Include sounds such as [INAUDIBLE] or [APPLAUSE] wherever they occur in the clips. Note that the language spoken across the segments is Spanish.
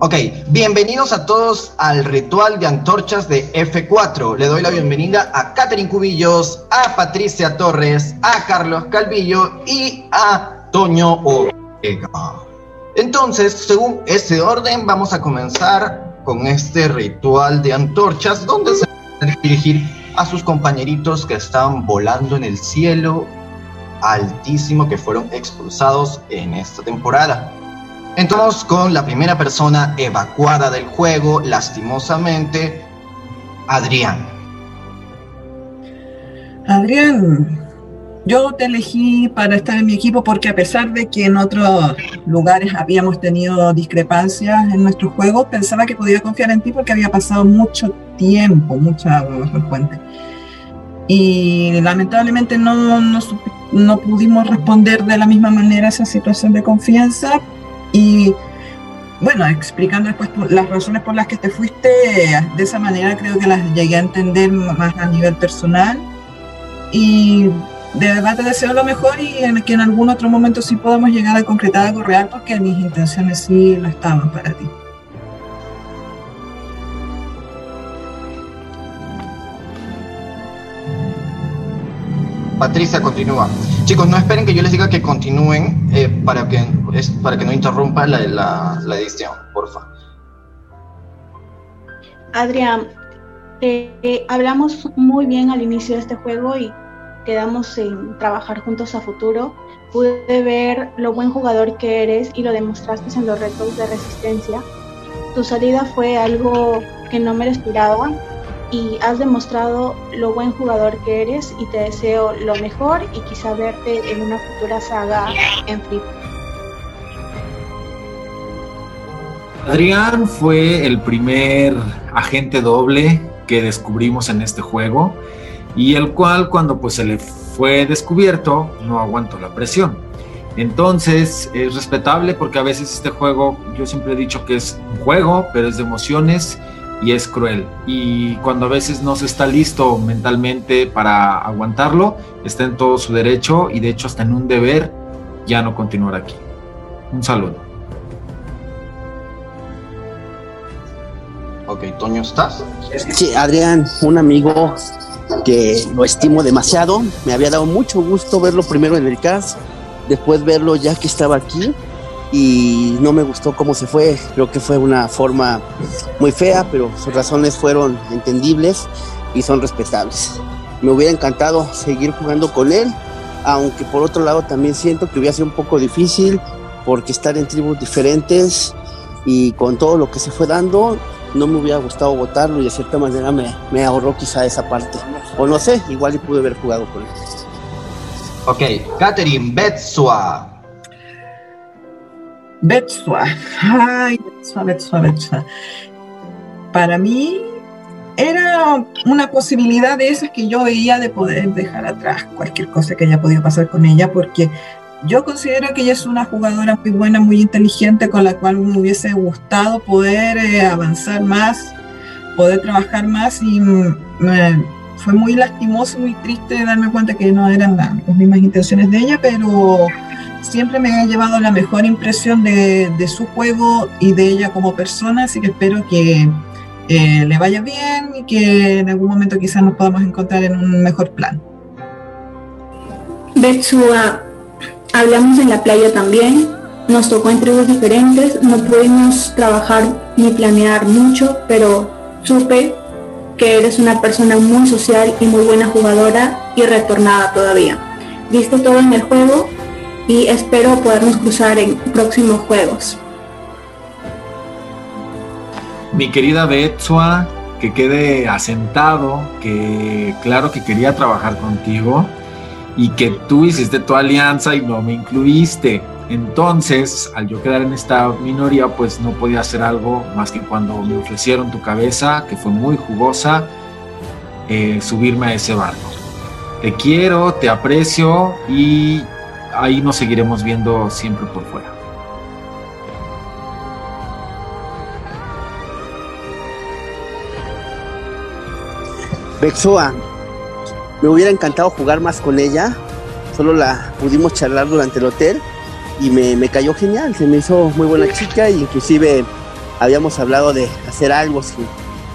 Ok, bienvenidos a todos al ritual de antorchas de F4. Le doy la bienvenida a Catherine Cubillos, a Patricia Torres, a Carlos Calvillo y a Toño Ortega. Entonces, según ese orden, vamos a comenzar con este ritual de antorchas donde se van a dirigir a sus compañeritos que están volando en el cielo altísimo que fueron expulsados en esta temporada. Entramos con la primera persona evacuada del juego, lastimosamente, Adrián. Adrián, yo te elegí para estar en mi equipo porque a pesar de que en otros lugares habíamos tenido discrepancias en nuestro juego, pensaba que podía confiar en ti porque había pasado mucho tiempo, mucha fuente. Y lamentablemente no, no, no pudimos responder de la misma manera a esa situación de confianza, y bueno, explicando después las razones por las que te fuiste, de esa manera creo que las llegué a entender más a nivel personal. Y de verdad te deseo lo mejor y en que en algún otro momento sí podamos llegar a concretar algo real porque mis intenciones sí lo estaban para ti. Patricia continúa. Chicos, no esperen que yo les diga que continúen eh, para, que, es, para que no interrumpa la, la, la edición, porfa. Adrián, eh, hablamos muy bien al inicio de este juego y quedamos en trabajar juntos a futuro. Pude ver lo buen jugador que eres y lo demostraste en los retos de resistencia. Tu salida fue algo que no me lo esperaba y has demostrado lo buen jugador que eres y te deseo lo mejor y quizá verte en una futura saga en Flip. Adrián fue el primer agente doble que descubrimos en este juego y el cual cuando pues se le fue descubierto no aguantó la presión. Entonces es respetable porque a veces este juego yo siempre he dicho que es un juego, pero es de emociones y es cruel. Y cuando a veces no se está listo mentalmente para aguantarlo, está en todo su derecho y de hecho hasta en un deber ya no continuar aquí. Un saludo. Ok, Toño, ¿estás? Sí, Adrián, un amigo que lo estimo demasiado. Me había dado mucho gusto verlo primero en el cast, después verlo ya que estaba aquí y no me gustó cómo se fue. Creo que fue una forma muy fea, pero sus razones fueron entendibles y son respetables. Me hubiera encantado seguir jugando con él, aunque por otro lado también siento que hubiera sido un poco difícil porque estar en tribus diferentes y con todo lo que se fue dando, no me hubiera gustado votarlo y de cierta manera me, me ahorró quizá esa parte. O no sé, igual y pude haber jugado con él. Ok, Catherine Betsua. Betsua. Ay, Betsua, Betsua, Betsua. Para mí era una posibilidad de esas que yo veía de poder dejar atrás cualquier cosa que haya podido pasar con ella, porque yo considero que ella es una jugadora muy buena, muy inteligente, con la cual me hubiese gustado poder eh, avanzar más, poder trabajar más y me, fue muy lastimoso, muy triste darme cuenta que no eran las mismas intenciones de ella, pero siempre me ha llevado la mejor impresión de, de, su juego y de ella como persona, así que espero que eh, le vaya bien y que en algún momento quizás nos podamos encontrar en un mejor plan. Betsua, hablamos en la playa también, nos tocó en tribus diferentes, no pudimos trabajar ni planear mucho, pero supe que eres una persona muy social y muy buena jugadora y retornada todavía. Viste todo en el juego y espero podernos cruzar en próximos juegos. Mi querida Betsua, que quede asentado, que claro que quería trabajar contigo y que tú hiciste tu alianza y no me incluiste. Entonces, al yo quedar en esta minoría, pues no podía hacer algo más que cuando me ofrecieron tu cabeza, que fue muy jugosa, eh, subirme a ese barco. Te quiero, te aprecio y ahí nos seguiremos viendo siempre por fuera. Bexoa, me hubiera encantado jugar más con ella, solo la pudimos charlar durante el hotel y me, cayó genial, se me hizo muy buena chica e inclusive habíamos hablado de hacer algo si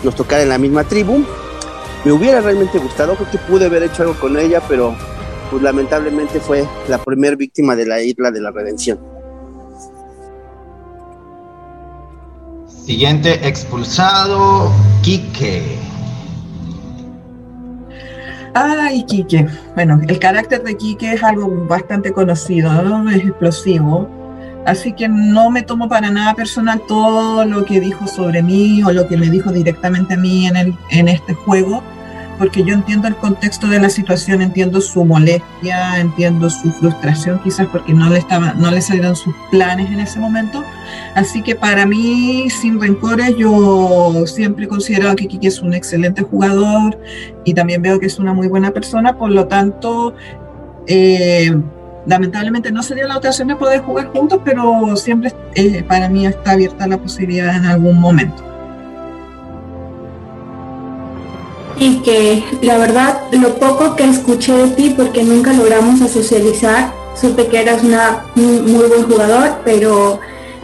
nos tocara en la misma tribu. Me hubiera realmente gustado, creo que pude haber hecho algo con ella, pero pues lamentablemente fue la primer víctima de la isla de la redención. Siguiente expulsado, Quique. Ay, Quique. Bueno, el carácter de Quique es algo bastante conocido, ¿no? es explosivo. Así que no me tomo para nada personal todo lo que dijo sobre mí o lo que me dijo directamente a mí en, el, en este juego porque yo entiendo el contexto de la situación, entiendo su molestia, entiendo su frustración quizás porque no le, estaba, no le salieron sus planes en ese momento. Así que para mí, sin rencores, yo siempre considero que Kiki es un excelente jugador y también veo que es una muy buena persona, por lo tanto... Eh, lamentablemente no sería la ocasión de poder jugar juntos, pero siempre eh, para mí está abierta la posibilidad en algún momento. Y que la verdad lo poco que escuché de ti porque nunca logramos socializar, supe que eras una, un muy buen jugador, pero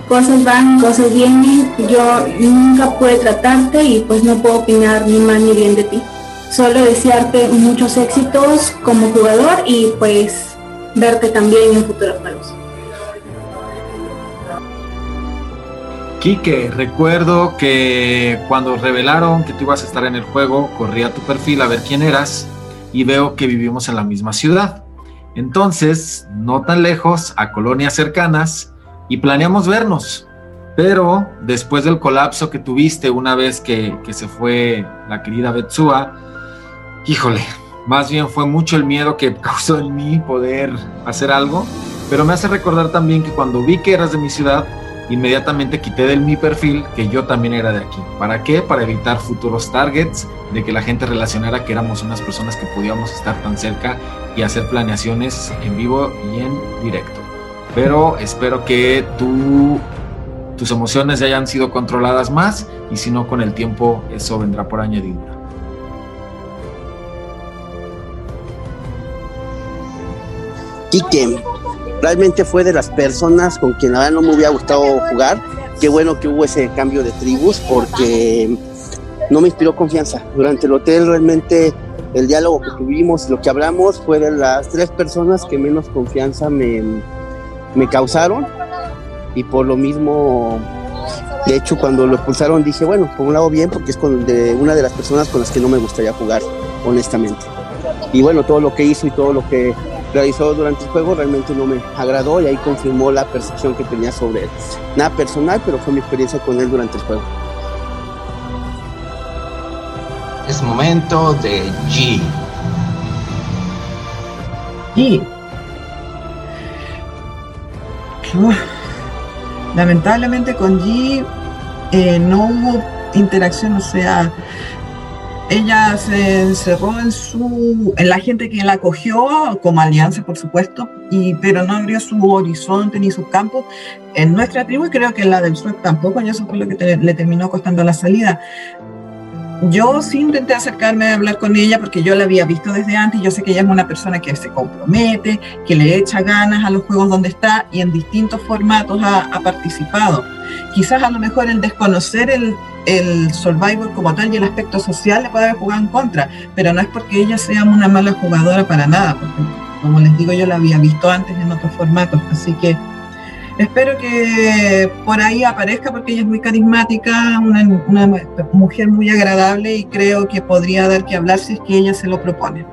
cosas van, cosas vienen, yo nunca pude tratarte y pues no puedo opinar ni mal ni bien de ti. Solo desearte muchos éxitos como jugador y pues verte también en futuros juegos. Quique, recuerdo que cuando revelaron que tú ibas a estar en el juego, corrí a tu perfil a ver quién eras y veo que vivimos en la misma ciudad. Entonces, no tan lejos, a colonias cercanas, y planeamos vernos. Pero después del colapso que tuviste una vez que, se fue la querida Betsua, híjole, más bien fue mucho el miedo que [LAUGHS] causó en mí poder hacer algo. Pero me hace recordar también que cuando vi que eras de mi ciudad, inmediatamente quité del mi perfil que yo también era de aquí. ¿Para qué? Para evitar futuros targets, de que la gente relacionara que éramos unas personas que podíamos estar tan cerca y hacer planeaciones en vivo y en directo. Pero espero que tú, tus emociones ya hayan sido controladas más y si no, con el tiempo eso vendrá por añadidura. Quique, realmente fue de las personas con quien la verdad no me hubiera gustado jugar. Qué bueno que hubo ese cambio de tribus porque no me inspiró confianza. Durante el hotel realmente el diálogo que tuvimos, lo que hablamos, fue de las tres personas que menos confianza me, me causaron y por lo mismo, de hecho cuando lo expulsaron dije, bueno, por un lado bien porque es de una de las personas con las que no me gustaría jugar, honestamente. Y bueno, todo lo que hizo y todo lo que realizó durante el juego realmente no me agradó y ahí confirmó la percepción que tenía sobre él. Nada personal, pero fue mi experiencia con él durante el juego. Es momento de G. G. Lamentablemente con G eh, no hubo interacción, o sea, ella se encerró en su en la gente que la acogió como alianza por supuesto y pero no abrió su horizonte ni su campo en nuestra tribu y creo que en la del sur tampoco y eso fue lo que le terminó costando la salida yo sí intenté acercarme a hablar con ella porque yo la había visto desde antes y yo sé que ella es una persona que se compromete, que le echa ganas a los juegos donde está y en distintos formatos ha, ha participado. Quizás a lo mejor el desconocer el, el Survivor como tal y el aspecto social le puede haber jugado en contra, pero no es porque ella sea una mala jugadora para nada, porque como les digo yo la había visto antes en otros formatos, así que espero que por ahí aparezca porque ella es muy carismática, una, una mujer muy agradable y creo que podría dar que hablar si es que ella se lo propone.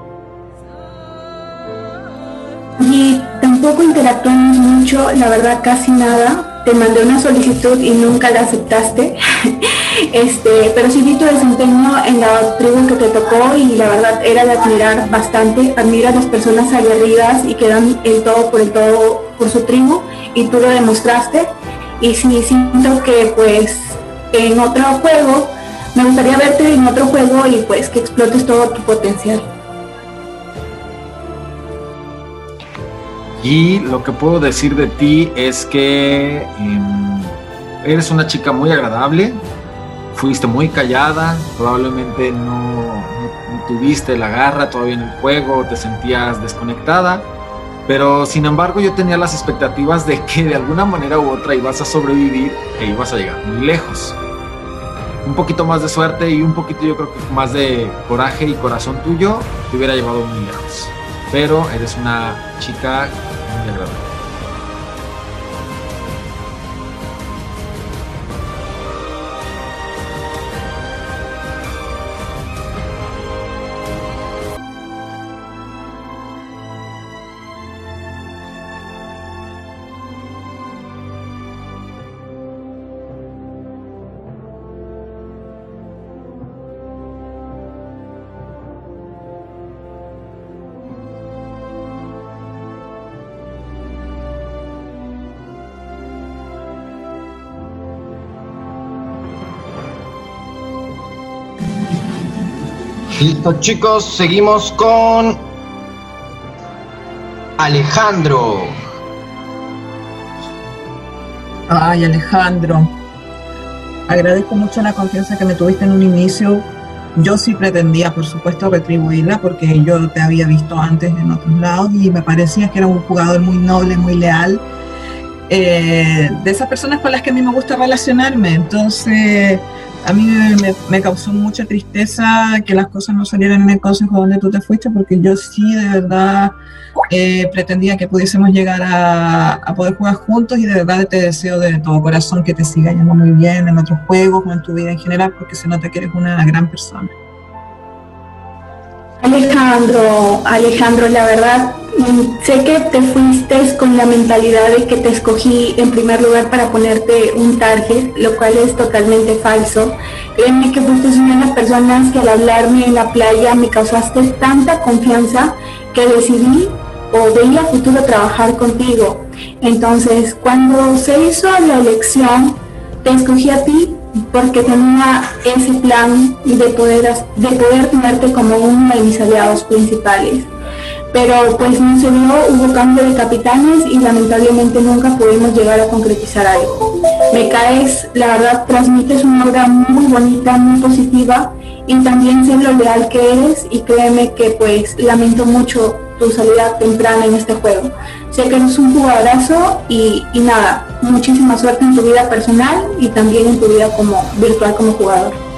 Y tampoco interactuamos mucho, la verdad casi nada, te mandé una solicitud y nunca la aceptaste. [LAUGHS] este, pero sí vi tu desempeño en la tribu que te tocó y la verdad era de admirar bastante. Admira a las personas aguerridas y que dan el todo por el todo por su tribu y tú lo demostraste. Y sí siento que pues en otro juego, me gustaría verte en otro juego y pues que explotes todo tu potencial. Y lo que puedo decir de ti es que em, eres una chica muy agradable, fuiste muy callada, probablemente no, tuviste la garra todavía en el juego, te sentías desconectada, Pero sin embargo yo tenía las expectativas de que de alguna manera u otra ibas a sobrevivir e ibas a llegar muy lejos. Un poquito más de suerte y un poquito yo creo que más de coraje y corazón tuyo te hubiera llevado muy lejos. Pero eres una chica muy agradable. Listo, chicos, seguimos con Alejandro. Ay, Alejandro, agradezco mucho la confianza que me tuviste en un inicio. Yo sí pretendía, por supuesto, retribuirla porque yo te había visto antes en otros lados y me parecía que era un jugador muy noble, muy leal. Eh, de esas personas con las que a mí me gusta relacionarme. Entonces, a mí me, causó mucha tristeza que las cosas no salieran en el consejo donde tú te fuiste, porque yo sí de verdad eh, pretendía que pudiésemos llegar a, a, poder jugar juntos y de verdad te deseo de todo corazón que te siga yendo muy bien en otros juegos o en tu vida en general, porque se nota que eres una gran persona. Alejandro, Alejandro, la verdad, sé que te fuiste con la mentalidad de que te escogí en primer lugar para ponerte un target, lo cual es totalmente falso. Créeme que fuiste una de las personas que al hablarme en la playa me causaste tanta confianza que decidí o veía futuro trabajar contigo. Entonces, cuando se hizo la elección, te escogí a ti porque tenía ese plan de poder, de poder tenerte como uno de mis aliados principales. Pero pues no se dio, hubo cambio de capitanes y lamentablemente nunca pudimos llegar a concretizar algo. Me caes, la verdad, transmites una obra muy bonita, muy positiva y también sé lo leal que eres y créeme que pues lamento mucho tu salida temprana en este juego. Sé que eres un jugadorazo y, y nada, muchísima suerte en tu vida personal y también en tu vida como virtual como jugador.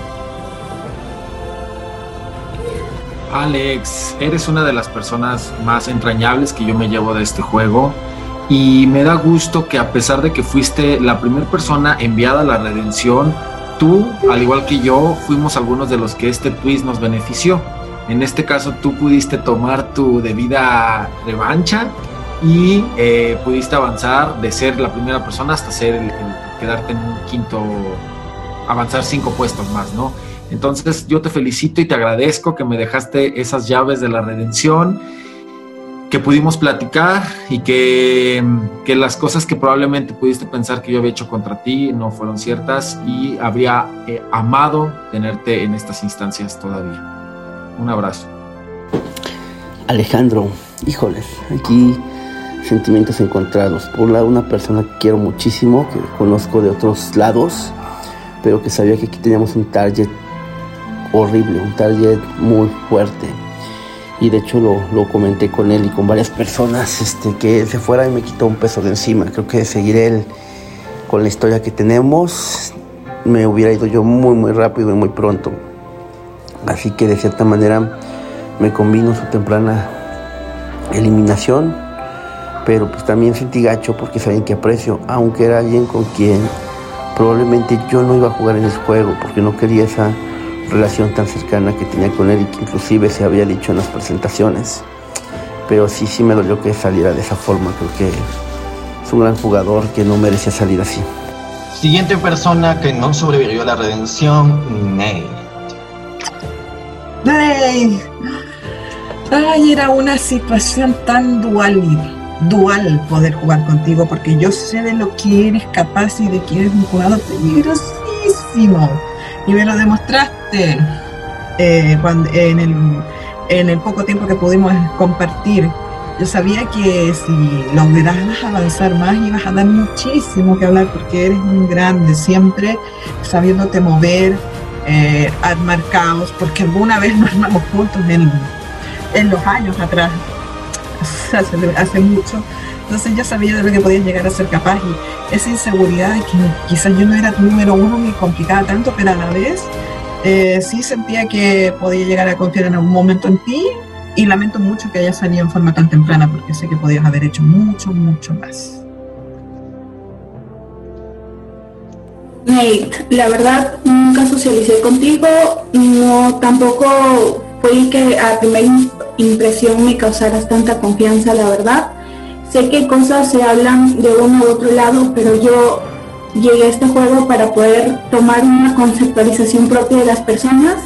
Alex, eres una de las personas más entrañables que yo me llevo de este juego y me da gusto que a pesar de que fuiste la primera persona enviada a la redención, tú, al igual que yo, fuimos algunos de los que este twist nos benefició. En este caso tú pudiste tomar tu debida revancha y eh, pudiste avanzar de ser la primera persona hasta ser el, quedarte en un quinto, avanzar cinco puestos más, ¿no? Entonces yo te felicito y te agradezco que me dejaste esas llaves de la redención, que pudimos platicar y que, que las cosas que probablemente pudiste pensar que yo había hecho contra ti no fueron ciertas y habría eh, amado tenerte en estas instancias todavía. Un abrazo. Alejandro, híjoles, aquí sentimientos encontrados. Por un lado, una persona que quiero muchísimo, que conozco de otros lados, pero que sabía que aquí teníamos un target horrible, un target muy fuerte. Y de hecho lo, lo, comenté con él y con varias personas, este, que se fuera y me quitó un peso de encima. Creo que seguir él con la historia que tenemos, me hubiera ido yo muy, muy rápido y muy pronto. Así que de cierta manera me convino su temprana eliminación, pero pues también sentí gacho porque saben que aprecio, aunque era alguien con quien probablemente yo no iba a jugar en ese juego, porque no quería esa relación tan cercana que tenía con él y que inclusive se había dicho en las presentaciones. Pero sí, sí me dolió que saliera de esa forma. Creo que es un gran jugador que no merecía salir así. Siguiente persona que no sobrevivió a la redención, Nate. Nate. Ay, era una situación tan dual, dual poder jugar contigo, porque yo sé de lo que eres capaz y de que eres un jugador peligrosísimo. Y me lo demostraste eh, cuando, en, el, en el poco tiempo que pudimos compartir. Yo sabía que si lograras avanzar más ibas a dar muchísimo que hablar porque eres un grande, siempre sabiéndote mover, eh, armar caos, porque alguna vez nos armamos juntos en, en los años atrás. [LAUGHS] hace, hace mucho. Entonces ya sabía de lo que podía llegar a ser capaz y esa inseguridad de que quizás yo no era número uno me complicaba tanto, pero a la vez eh, sí sentía que podía llegar a confiar en algún momento en ti y lamento mucho que haya salido en forma tan temprana porque sé que podías haber hecho mucho, mucho más. Nate, la verdad nunca socialicé contigo, no tampoco fue que a primera impresión me causaras tanta confianza, la verdad. Sé que cosas se hablan de uno u otro lado, pero yo llegué a este juego para poder tomar una conceptualización propia de las personas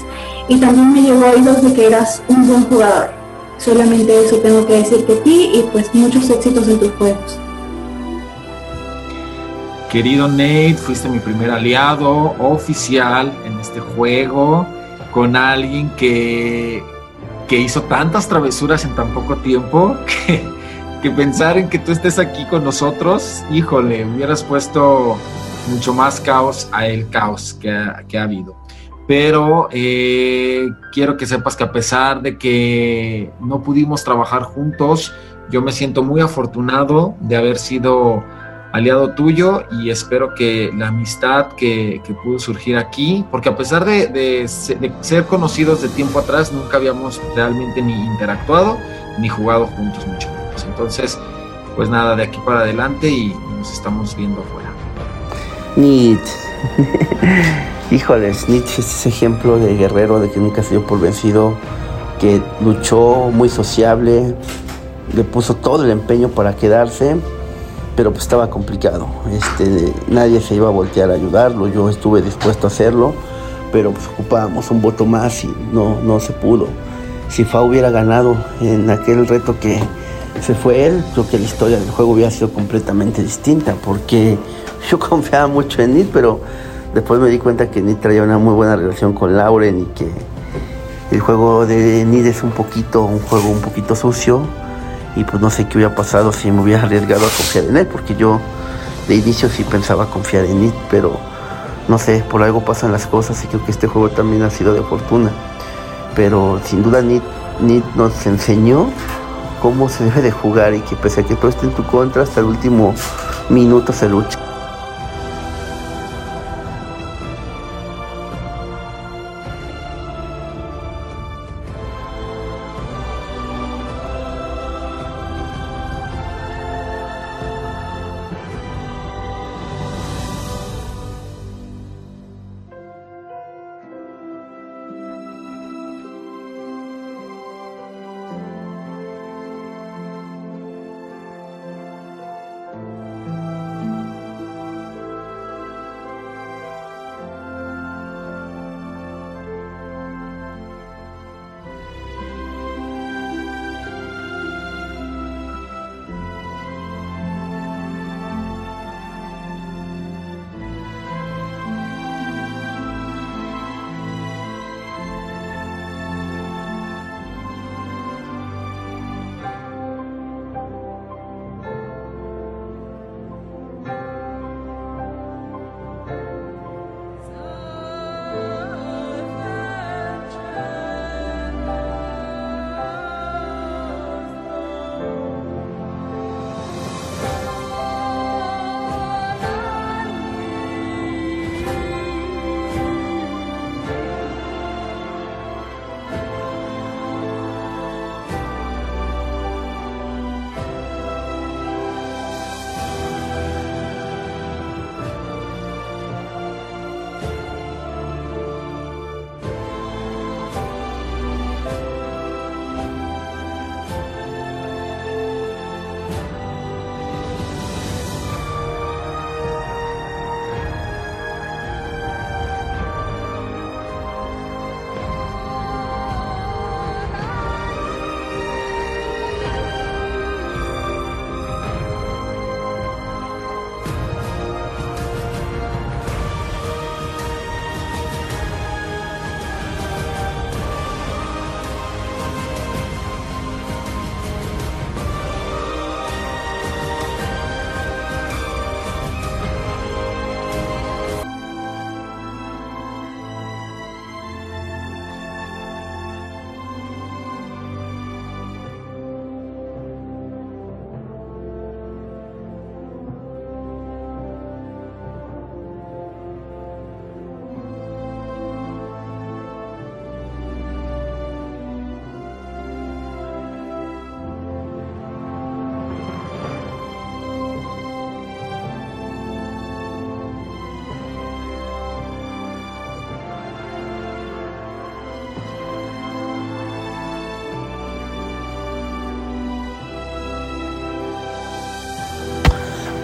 y también me llegó oídos de que eras un buen jugador. Solamente eso tengo que decirte a ti y pues muchos éxitos en tus juegos. Querido Nate, fuiste mi primer aliado oficial en este juego con alguien que, que hizo tantas travesuras en tan poco tiempo [LAUGHS] que que pensar en que tú estés aquí con nosotros, híjole, hubieras puesto mucho más caos a el caos que ha, que ha habido. Pero eh, quiero que sepas que a pesar de que no pudimos trabajar juntos, yo me siento muy afortunado de haber sido aliado tuyo y espero que la amistad que, que pudo surgir aquí, porque a pesar de, de, de, ser conocidos de tiempo atrás, nunca habíamos realmente ni interactuado ni jugado juntos mucho. Entonces, pues nada, de aquí para adelante y nos estamos viendo afuera. Nit. [LAUGHS] Híjoles, Nietzsche es ese ejemplo de guerrero de que nunca se dio por vencido, que luchó muy sociable, le puso todo el empeño para quedarse, pero pues estaba complicado. Este, nadie se iba a voltear a ayudarlo, yo estuve dispuesto a hacerlo, pero pues ocupábamos un voto más y no, no se pudo. Si Fa hubiera ganado en aquel reto que, se fue él, creo que la historia del juego hubiera sido completamente distinta, porque [LAUGHS] yo confiaba mucho en Nid, pero después me di cuenta que Nid traía una muy buena relación con Lauren y que el juego de Nid es un poquito, un juego un poquito sucio, y pues no sé qué hubiera pasado si me hubiera arriesgado a confiar en él, porque yo de inicio sí pensaba confiar en Nid, pero no sé, por algo pasan las cosas y creo que este juego también ha sido de fortuna. Pero sin duda Nid, Nid nos enseñó cómo se debe de jugar y que pese a que todo esté en tu contra, hasta el último minuto se lucha.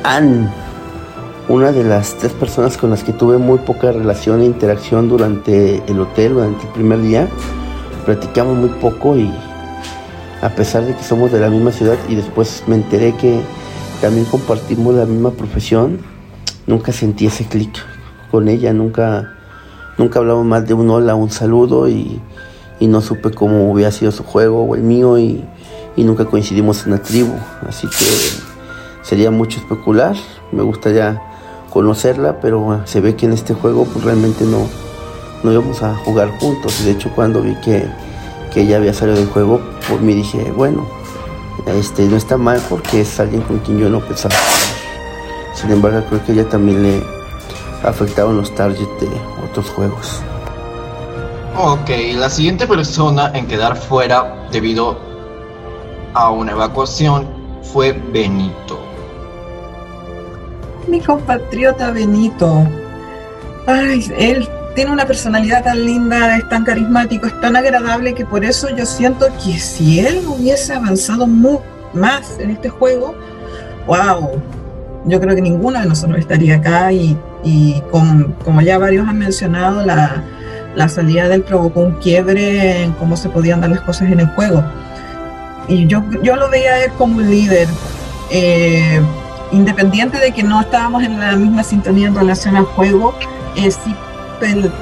Anne, una de las tres personas con las que tuve muy poca relación e interacción durante el hotel, durante el primer día. Platicamos muy poco y a pesar de que somos de la misma ciudad y después me enteré que también compartimos la misma profesión, nunca sentí ese clic con ella, nunca, nunca hablamos más de un hola, un saludo y, no supe cómo hubiera sido su juego o el mío y, y nunca coincidimos en la tribu, así que sería mucho especular, me gustaría conocerla, pero se ve que en este juego pues realmente no, no íbamos a jugar juntos, de hecho cuando vi que que ella había salido del juego, por mí dije, bueno, este no está mal porque es alguien con quien yo no pensaba. Sin embargo, creo que ella también le afectaron los targets de otros juegos. Ok, la siguiente persona en quedar fuera debido a una evacuación fue Benito. Mi compatriota Benito. Ay, él tiene una personalidad tan linda, es tan carismático, es tan agradable que por eso yo siento que si él hubiese avanzado más en este juego, wow, yo creo que ninguno de nosotros estaría acá y, como ya varios han mencionado, la, salida de él provocó un quiebre en cómo se podían dar las cosas en el juego. Y yo, yo lo veía a él como un líder. Eh, independiente de que no estábamos en la misma sintonía en relación al juego, eh, sí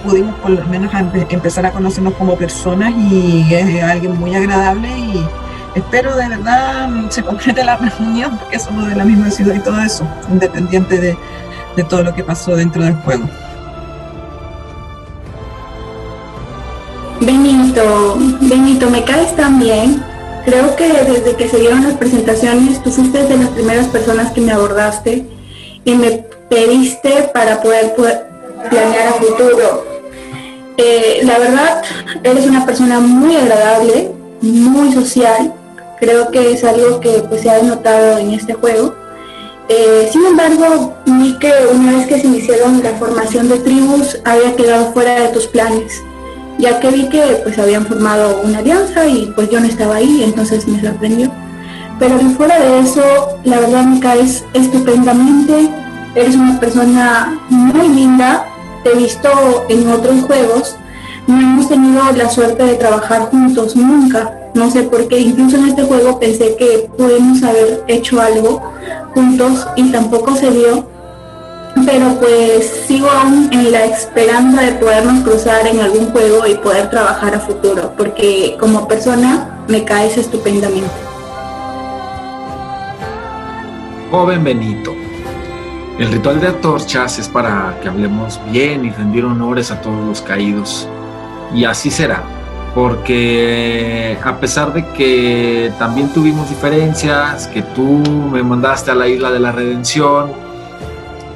pudimos por lo menos empezar a conocernos como personas y es alguien muy agradable y espero de verdad se concrete la [LAUGHS] reunión porque somos de la misma ciudad y todo eso, independiente de, de todo lo que pasó dentro del juego. Benito, Benito, me caes tan bien. Creo que desde que se dieron las presentaciones, tú fuiste de las primeras personas que me abordaste y me pediste para poder, planear a futuro. Eh, la verdad, eres una persona muy agradable, muy social. Creo que es algo que pues, se ha notado en este juego. Eh, sin embargo, vi que una vez que se iniciaron la formación de tribus había quedado fuera de tus planes, ya que vi que pues habían formado una alianza y pues yo no estaba ahí, entonces me sorprendió. Pero fuera de eso, la verdad me caes estupendamente, eres una persona muy linda, te he visto en otros juegos, no hemos tenido la suerte de trabajar juntos nunca. No sé por qué, incluso en este juego pensé que pudimos haber hecho algo juntos y tampoco se dio. Pero pues sigo aún en la esperanza de podernos cruzar en algún juego y poder trabajar a futuro, porque como persona me caes estupendamente. Joven Benito, el ritual de antorchas es para que hablemos bien y rendir honores a todos los caídos. Y así será, porque a pesar de que también tuvimos diferencias, que tú me mandaste a la isla de la redención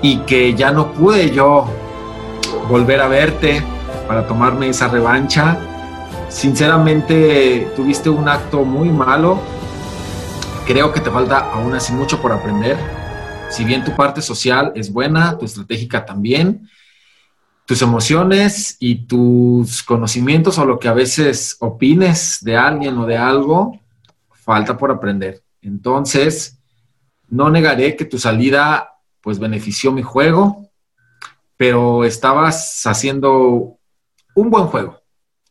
y que ya no pude yo volver a verte para tomarme esa revancha, sinceramente tuviste un acto muy malo. Creo que te falta aún así mucho por aprender si bien tu parte social es buena, tu estratégica también, tus emociones y tus conocimientos o lo que a veces opines de alguien o de algo, falta por aprender. Entonces, no negaré que tu salida pues benefició mi juego, pero estabas haciendo un buen juego.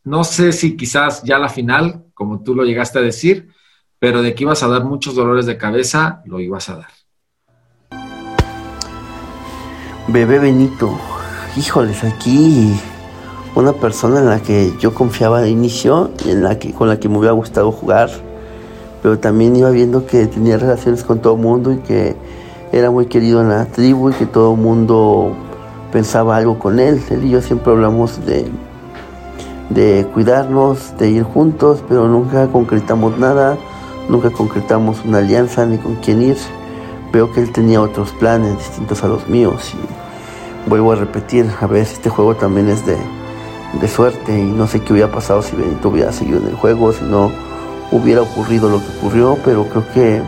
No sé si quizás ya la final, como tú lo llegaste a decir, pero de que ibas a dar muchos dolores de cabeza, lo ibas a dar. Bebé Benito, híjoles, aquí una persona en la que yo confiaba de inicio y en la que, con la que me hubiera gustado jugar, pero también iba viendo que tenía relaciones con todo el mundo y que era muy querido en la tribu y que todo el mundo pensaba algo con él. Él y yo siempre hablamos de, de cuidarnos, de ir juntos, pero nunca concretamos nada, nunca concretamos una alianza ni con quién ir veo que él tenía otros planes distintos a los míos y vuelvo a repetir, a veces este juego también es de, de suerte y no sé qué hubiera pasado si Benito hubiera seguido en el juego, si no hubiera ocurrido lo que ocurrió, pero creo que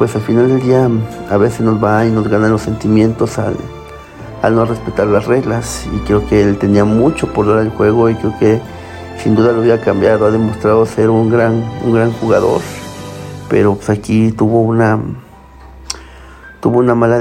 pues al final del día a veces nos va y nos ganan los sentimientos al, al no respetar las reglas. Y creo que él tenía mucho por dar el juego y creo que sin duda lo hubiera cambiado, ha demostrado ser un gran, un gran jugador, pero pues aquí tuvo una tuvo una mala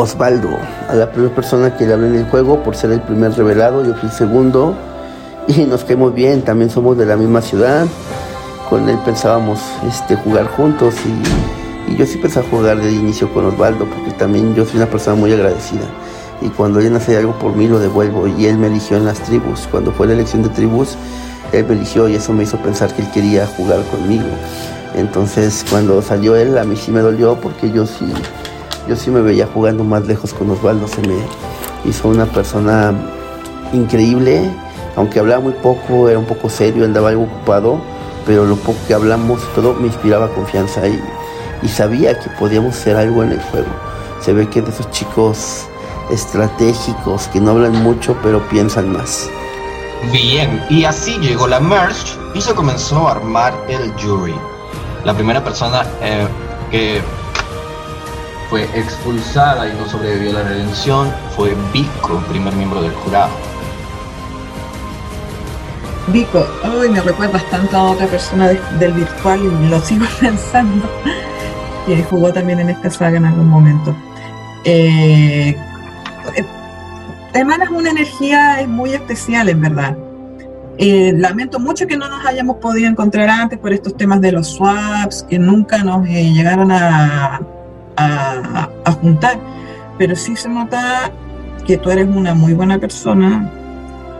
Osvaldo, a la primera persona que le hablé en el juego por ser el primer revelado, yo fui el segundo. Y nos caemos bien, también somos de la misma ciudad, con él pensábamos este, jugar juntos y, yo sí pensaba jugar de inicio con Osvaldo porque también yo soy una persona muy agradecida. Y cuando alguien hace algo por mí lo devuelvo. Y él me eligió en las tribus, cuando fue la elección de tribus, él me eligió y eso me hizo pensar que él quería jugar conmigo. Entonces cuando salió él a mí sí me dolió porque yo sí yo sí me veía jugando más lejos con Osvaldo, se me hizo una persona increíble, aunque hablaba muy poco, era un poco serio, andaba algo ocupado, pero lo poco que hablamos todo me inspiraba confianza y, sabía que podíamos hacer algo en el juego. Se ve que de esos chicos estratégicos que no hablan mucho pero piensan más. Bien, y así llegó la merge y se comenzó a armar el jury. La primera persona eh, que fue expulsada y no sobrevivió a la redención fue Vico, primer miembro del jurado. Vico, hoy me recuerdas tanto a otra persona del virtual y lo sigo [LAUGHS] pensando, que jugó también en esta saga en algún momento. Eh, eh, emanas una energía muy especial, en verdad. Eh, lamento mucho que no nos hayamos podido encontrar antes por estos temas de los swaps, que nunca nos llegaron a, a, juntar, pero sí se nota que tú eres una muy buena persona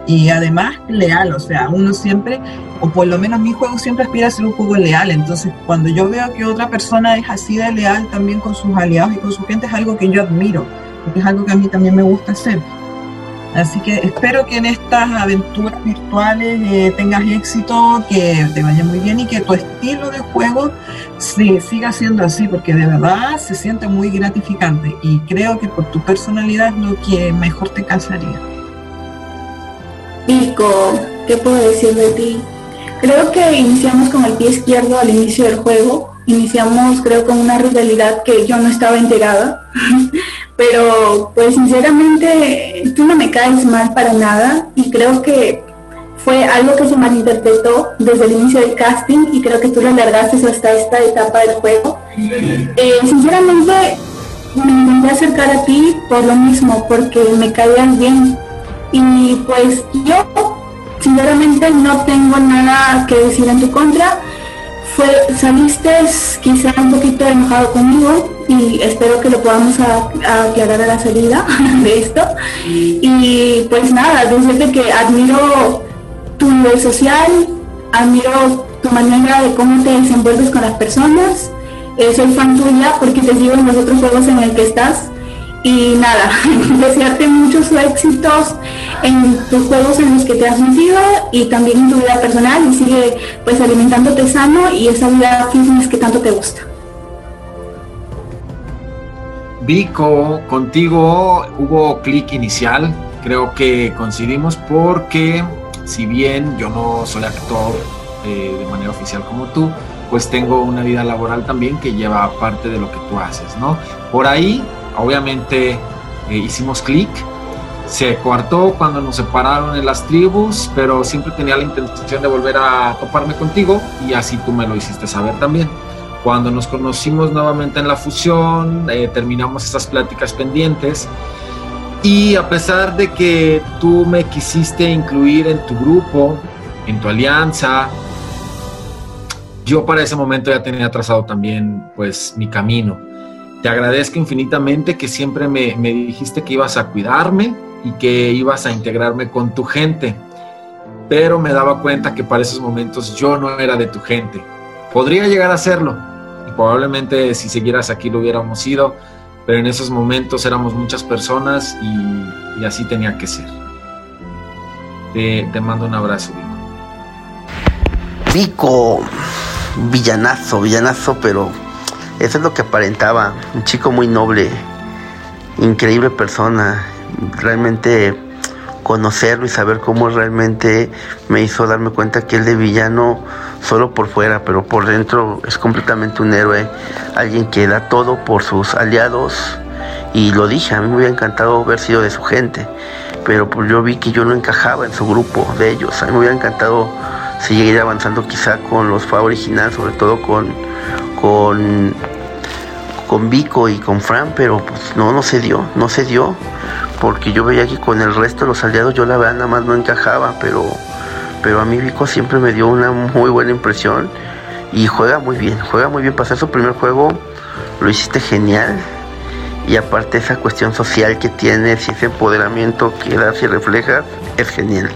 y además leal, o sea, uno siempre, o por lo menos mi juego siempre aspira a ser un juego leal, entonces cuando yo veo que otra persona es así de leal también con sus aliados y con su gente es algo que yo admiro, es algo que a mí también me gusta hacer. Así que espero que en estas aventuras virtuales eh, tengas éxito, que te vaya muy bien y que tu estilo de juego se siga siendo así, porque de verdad se siente muy gratificante y creo que por tu personalidad es lo que mejor te casaría. Pico, ¿qué puedo decir de ti? Creo que iniciamos con el pie izquierdo al inicio del juego. Iniciamos, creo, con una rivalidad que yo no estaba enterada. [LAUGHS] Pero, pues, sinceramente, tú no me caes mal para nada. Y creo que fue algo que se malinterpretó desde el inicio del casting. Y creo que tú lo alargaste hasta esta etapa del juego. Eh, sinceramente, me intenté acercar a ti por lo mismo, porque me caías bien. Y pues yo, sinceramente, no tengo nada que decir en tu contra. Fue, saliste quizá un poquito enojado conmigo y espero que lo podamos aclarar a la salida [LAUGHS] de esto. Y pues nada, decirte que admiro tu nivel social, admiro tu manera de cómo te desenvuelves con las personas eh, soy fan tuya porque te sigo en los otros juegos en el que estás. Y nada, [LAUGHS] desearte muchos éxitos en tus juegos en los que te has metido y también en tu vida personal y sigue pues alimentándote sano y esa vida fitness que tanto te gusta. Vico, contigo hubo clic inicial, creo que coincidimos porque si bien yo no soy actor eh, de manera oficial como tú, pues tengo una vida laboral también que lleva parte de lo que tú haces, ¿no? Por ahí, obviamente, eh, hicimos clic, se coartó cuando nos separaron en las tribus, pero siempre tenía la intención de volver a toparme contigo y así tú me lo hiciste saber también. Cuando nos conocimos nuevamente en la fusión, eh, terminamos esas pláticas pendientes y a pesar de que tú me quisiste incluir en tu grupo, en tu alianza, yo para ese momento ya tenía trazado también pues mi camino. Te agradezco infinitamente que siempre me, me dijiste que ibas a cuidarme y que ibas a integrarme con tu gente, pero me daba cuenta que para esos momentos yo no era de tu gente. Podría llegar a serlo y probablemente si siguieras aquí lo hubiéramos sido, pero en esos momentos éramos muchas personas y, así tenía que ser. Te, te mando un abrazo, Vico. Vico villanazo, villanazo, pero eso es lo que aparentaba. Un chico muy noble, increíble persona. Realmente conocerlo y saber cómo realmente me hizo darme cuenta que él de villano solo por fuera, pero por dentro es completamente un héroe, alguien que da todo por sus aliados. Y lo dije, a mí me hubiera encantado haber sido de su gente, pero pues yo vi que yo no encajaba en su grupo de ellos, a mí me hubiera encantado seguir avanzando quizá con los FA original, sobre todo con, con, con Vico y con Fran, pero pues no, no se dio, no se dio, porque yo veía que con el resto de los aliados yo la verdad nada más no encajaba, pero, pero a mí Vico siempre me dio una muy buena impresión y juega muy bien, juega muy bien, pasar su primer juego lo hiciste genial y aparte esa cuestión social que tienes y ese empoderamiento que das y reflejas es genial.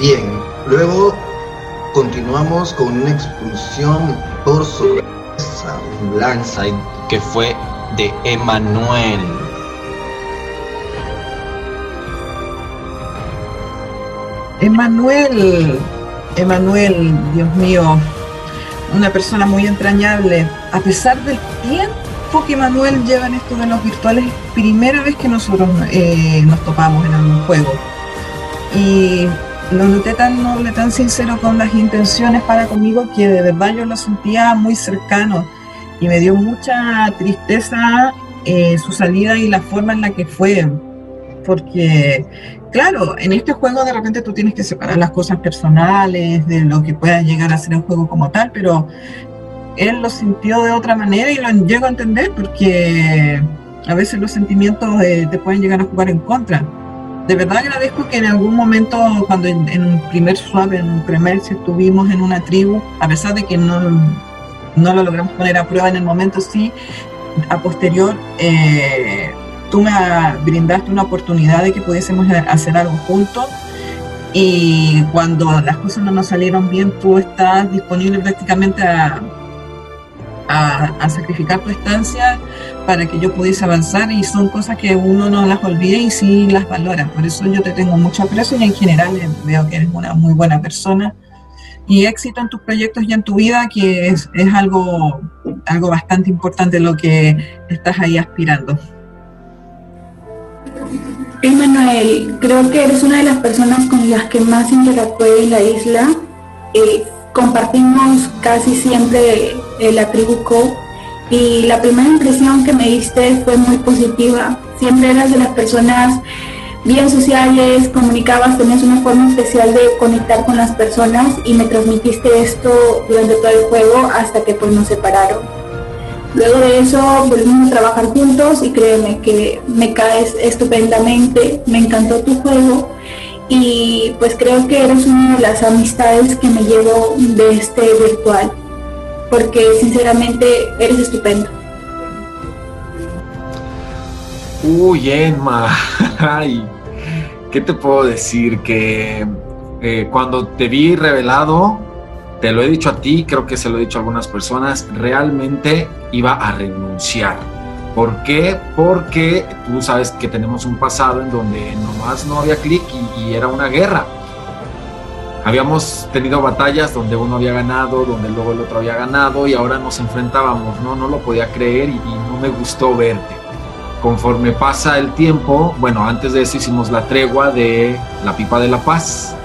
Bien, Luego continuamos con una expulsión por sorpresa, un blindside que fue de Emanuel. Emanuel, Emanuel, Dios mío, una persona muy entrañable. A pesar del tiempo que Emanuel lleva en esto de los virtuales, primera vez que nosotros eh, nos topamos en algún juego. Y lo noté tan noble, tan sincero con las intenciones para conmigo que de verdad yo lo sentía muy cercano y me dio mucha tristeza eh, su salida y la forma en la que fue. Porque, claro, en este juego de repente tú tienes que separar las cosas personales de lo que pueda llegar a ser el juego como tal, pero él lo sintió de otra manera y lo llego a entender porque a veces los sentimientos eh, te pueden llegar a jugar en contra de verdad agradezco que en algún momento, cuando en, un primer swap, en un primer si estuvimos en una tribu, a pesar de que no, no lo logramos poner a prueba en el momento, sí, a posterior, eh, tú me brindaste una oportunidad de que pudiésemos hacer algo juntos. Y cuando las cosas no nos salieron bien, tú estás disponible prácticamente a, a, sacrificar tu estancia para que yo pudiese avanzar y son cosas que uno no las olvida y sí las valora. Por eso yo te tengo mucho aprecio y en general veo que eres una muy buena persona y éxito en tus proyectos y en tu vida, que es, es algo, algo bastante importante lo que estás ahí aspirando. Emanuel, creo que eres una de las personas con las que más interactué en la isla. Eh, compartimos casi siempre el la tribu y la primera impresión que me diste fue muy positiva. Siempre eras de las personas bien sociales, comunicabas, tenías una forma especial de conectar con las personas y me transmitiste esto durante todo el juego hasta que pues nos separaron. Luego de eso volvimos a trabajar juntos y créeme que me caes estupendamente, me encantó tu juego y pues creo que eres una de las amistades que me llevo de este virtual, porque sinceramente eres estupendo. Uy, Emma, [LAUGHS] ¿qué te puedo decir? Que eh, cuando te vi revelado, te lo he dicho a ti, creo que se lo he dicho a algunas personas, realmente iba a renunciar. ¿Por qué? Porque tú sabes que tenemos un pasado en donde nomás no había clic y, era una guerra. Habíamos tenido batallas donde uno había ganado, donde luego el otro había ganado y ahora nos enfrentábamos, ¿no? No lo podía creer y, y no me gustó verte. Conforme pasa el tiempo, bueno, antes de eso hicimos la tregua de la pipa de la paz,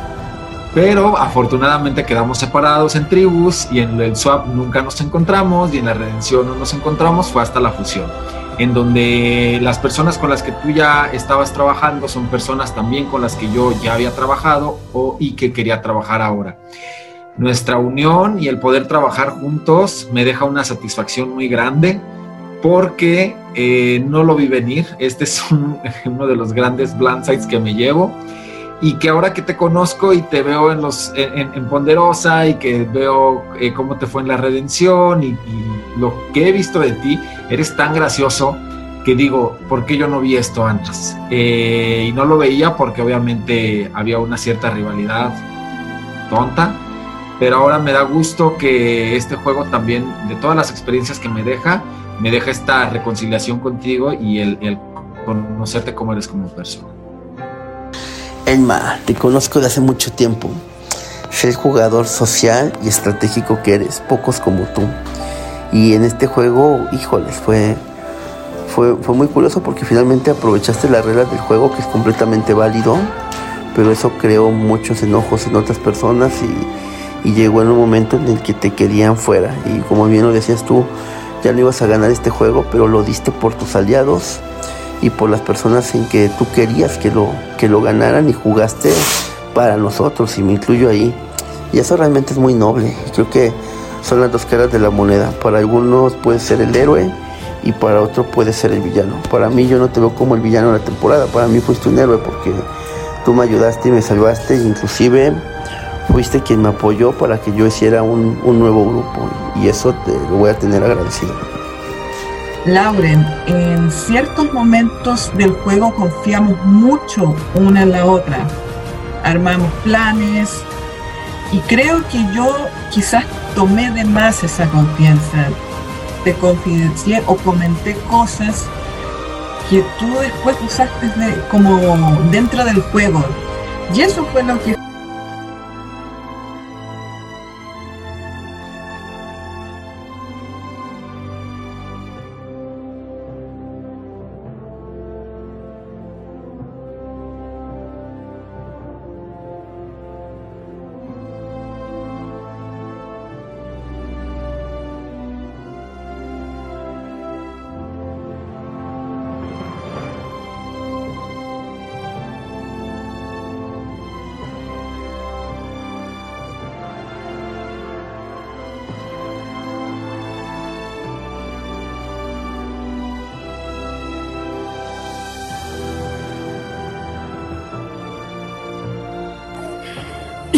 pero afortunadamente quedamos separados en tribus y en el swap nunca nos encontramos y en la redención no nos encontramos, fue hasta la fusión, en donde las personas con las que tú ya estabas trabajando son personas también con las que yo ya había trabajado o, y que quería trabajar ahora. Nuestra unión y el poder trabajar juntos me deja una satisfacción muy grande porque eh, no lo vi venir. Este es [LAUGHS] uno de los grandes blind sides que me llevo y que ahora que te conozco y te veo en los en, Ponderosa y que veo eh, cómo te fue en la redención y, lo que he visto de ti, eres tan gracioso que digo, ¿por qué yo no vi esto antes? Eh, y no lo veía porque obviamente había una cierta rivalidad tonta, pero ahora me da gusto que este juego también, de todas las experiencias que me deja, me deja esta reconciliación contigo y el, el conocerte como eres como persona. Emma, te conozco de hace mucho tiempo. Sé el jugador social y estratégico que eres, pocos como tú. Y en este juego, híjoles, fue, fue, fue muy curioso porque finalmente aprovechaste las reglas del juego, que es completamente válido, pero eso creó muchos enojos en otras personas y, y llegó en un momento en el que te querían fuera. Y como bien lo decías tú, ya no ibas a ganar este juego, pero lo diste por tus aliados y por las personas en que tú querías que lo, que lo ganaran y jugaste para nosotros y me incluyo ahí. Y eso realmente es muy noble. Creo que son las dos caras de la moneda. Para algunos puede ser el héroe y para otros puede ser el villano. Para mí yo no te veo como el villano de la temporada. Para mí fuiste un héroe porque tú me ayudaste y me salvaste. inclusive fuiste quien me apoyó para que yo hiciera un, un nuevo grupo. Y eso te lo voy a tener agradecido. Lauren, en ciertos momentos del juego confiamos mucho una en la otra. Armamos planes y creo que yo quizás tomé de más esa confianza. Te confidencié o comenté cosas que tú después usaste como dentro del juego. Y eso fue lo que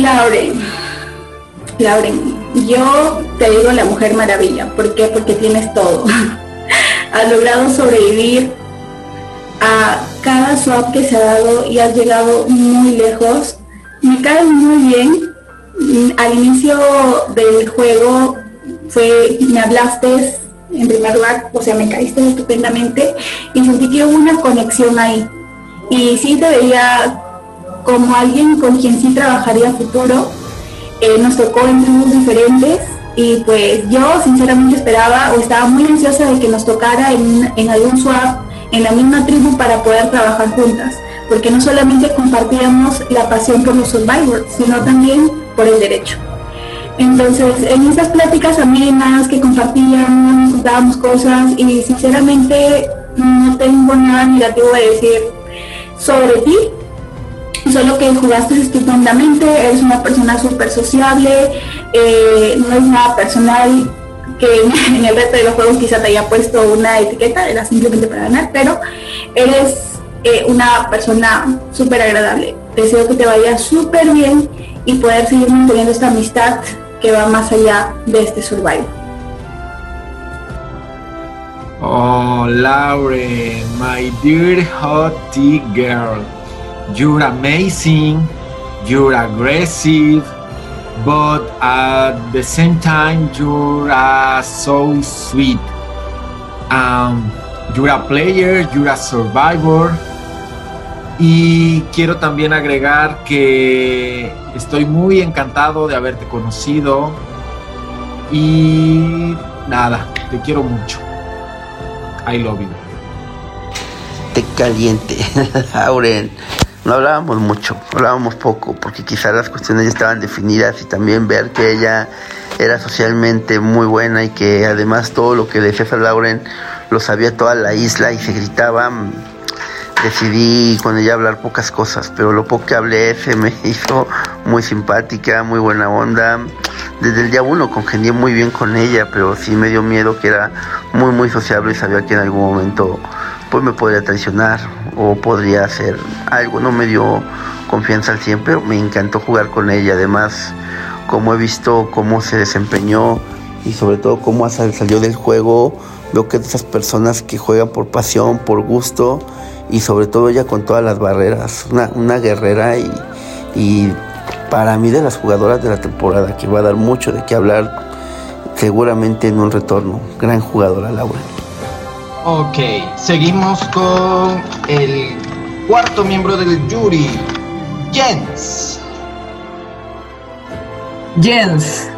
Lauren, Lauren, yo te digo la mujer maravilla. ¿Por qué? Porque tienes todo. [LAUGHS] has logrado sobrevivir a cada swap que se ha dado y has llegado muy lejos. Me caes muy bien. Al inicio del juego fue, me hablaste en primer lugar, o sea, me caíste estupendamente y sentí que hubo una conexión ahí. Y sí te veía como alguien con quien sí trabajaría futuro. Eh, nos tocó en tribus diferentes y pues yo sinceramente esperaba o estaba muy ansiosa de que nos tocara en, en algún swap, en la misma tribu para poder trabajar juntas, porque no solamente compartíamos la pasión por los survivors, sino también por el derecho. Entonces, en esas pláticas amenas que compartíamos, contábamos cosas y sinceramente no tengo nada negativo de decir sobre ti, solo que jugaste estupendamente, eres una persona súper sociable, eh, no es nada personal, que [LAUGHS] en el resto de los juegos quizá te haya puesto una etiqueta, era simplemente para ganar, pero eres eh, una persona súper agradable. Deseo que te vaya súper bien y poder seguir manteniendo esta amistad que va más allá de este survival. Oh, Lauren, my dear hot tea girl, you're amazing, you're aggressive, but at the same time, you're uh, so sweet. Um, you're a player, you're a survivor. Y quiero también agregar que estoy muy encantado de haberte conocido. Y nada, te quiero mucho. I love you. Te caliente, [LAUGHS] Auren. No hablábamos mucho, hablábamos poco, porque quizás las cuestiones ya estaban definidas y también ver que ella era socialmente muy buena y que además todo lo que decía Lauren lo sabía toda la isla y se gritaba. Decidí con ella hablar pocas cosas, pero lo poco que hablé se me [LAUGHS] hizo muy simpática, muy buena onda. Desde el día uno congenié muy bien con ella, pero sí me dio miedo que era muy muy sociable y sabía que en algún momento pues me podría traicionar o podría hacer algo. No me dio confianza al 100, pero me encantó jugar con ella. Además, como he visto cómo se desempeñó y sobre todo cómo salió del juego, veo que esas personas que juegan por pasión, por gusto y sobre todo ella con todas las barreras, una, guerrera y, y para mí de las jugadoras de la temporada que va a dar mucho de qué hablar seguramente en un retorno. Gran jugadora Laura. Ok, seguimos con el cuarto miembro del jury, Jens. Jens.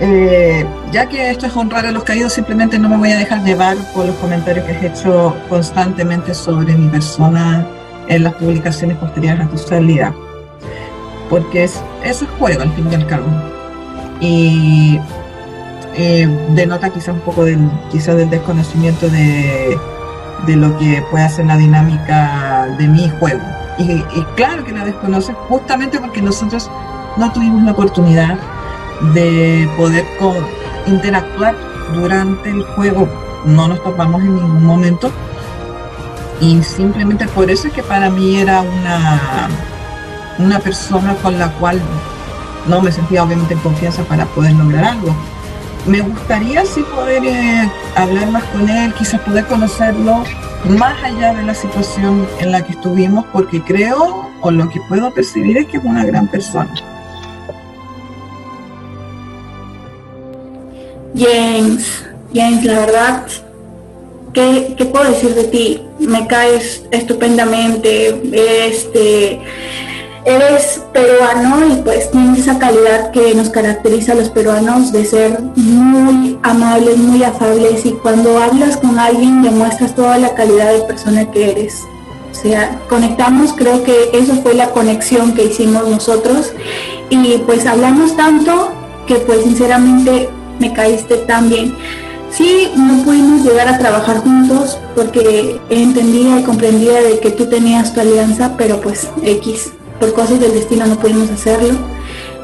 Eh, ya que esto es honrar a los caídos, simplemente no me voy a dejar llevar por los comentarios que has hecho constantemente sobre mi persona en las publicaciones posteriores a tu salida. Porque es, eso es juego al fin y al cabo. Y eh, denota quizás un poco del, quizás del desconocimiento de, de, lo que puede ser la dinámica de mi juego. Y, claro que la desconoces justamente porque nosotros no tuvimos la oportunidad de poder interactuar durante el juego, no nos topamos en ningún momento. Y simplemente por eso es que para mí era una, una persona con la cual no me sentía obviamente en confianza para poder lograr algo me gustaría sí poder eh, hablar más con él, quizás poder conocerlo más allá de la situación en la que estuvimos, porque creo, o lo que puedo percibir es que es una gran persona. James, James, la verdad, ¿qué, qué puedo decir de ti? Me caes estupendamente, este eres peruano y pues tienes esa calidad que nos caracteriza a los peruanos de ser muy amables, muy afables y cuando hablas con alguien demuestras toda la calidad de persona que eres. O sea, conectamos, creo que eso fue la conexión que hicimos nosotros y pues hablamos tanto que pues sinceramente me caíste tan bien. Sí, no pudimos llegar a trabajar juntos porque entendía y comprendía de que tú tenías tu alianza, pero pues X, por cosas del destino no pudimos hacerlo.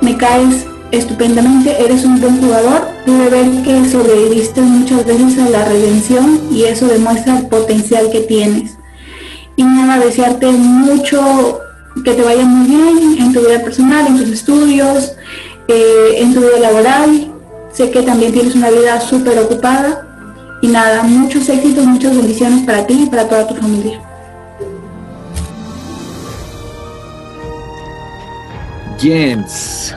Me caes estupendamente, eres un buen jugador. Pude ver que sobreviviste muchas veces a la redención y eso demuestra el potencial que tienes. Y nada, desearte mucho, que te vaya muy bien en tu vida personal, en tus estudios, eh, en tu vida laboral. Sé que también tienes una vida súper ocupada. Y nada, muchos éxitos, muchas bendiciones para ti y para toda tu familia. Jens.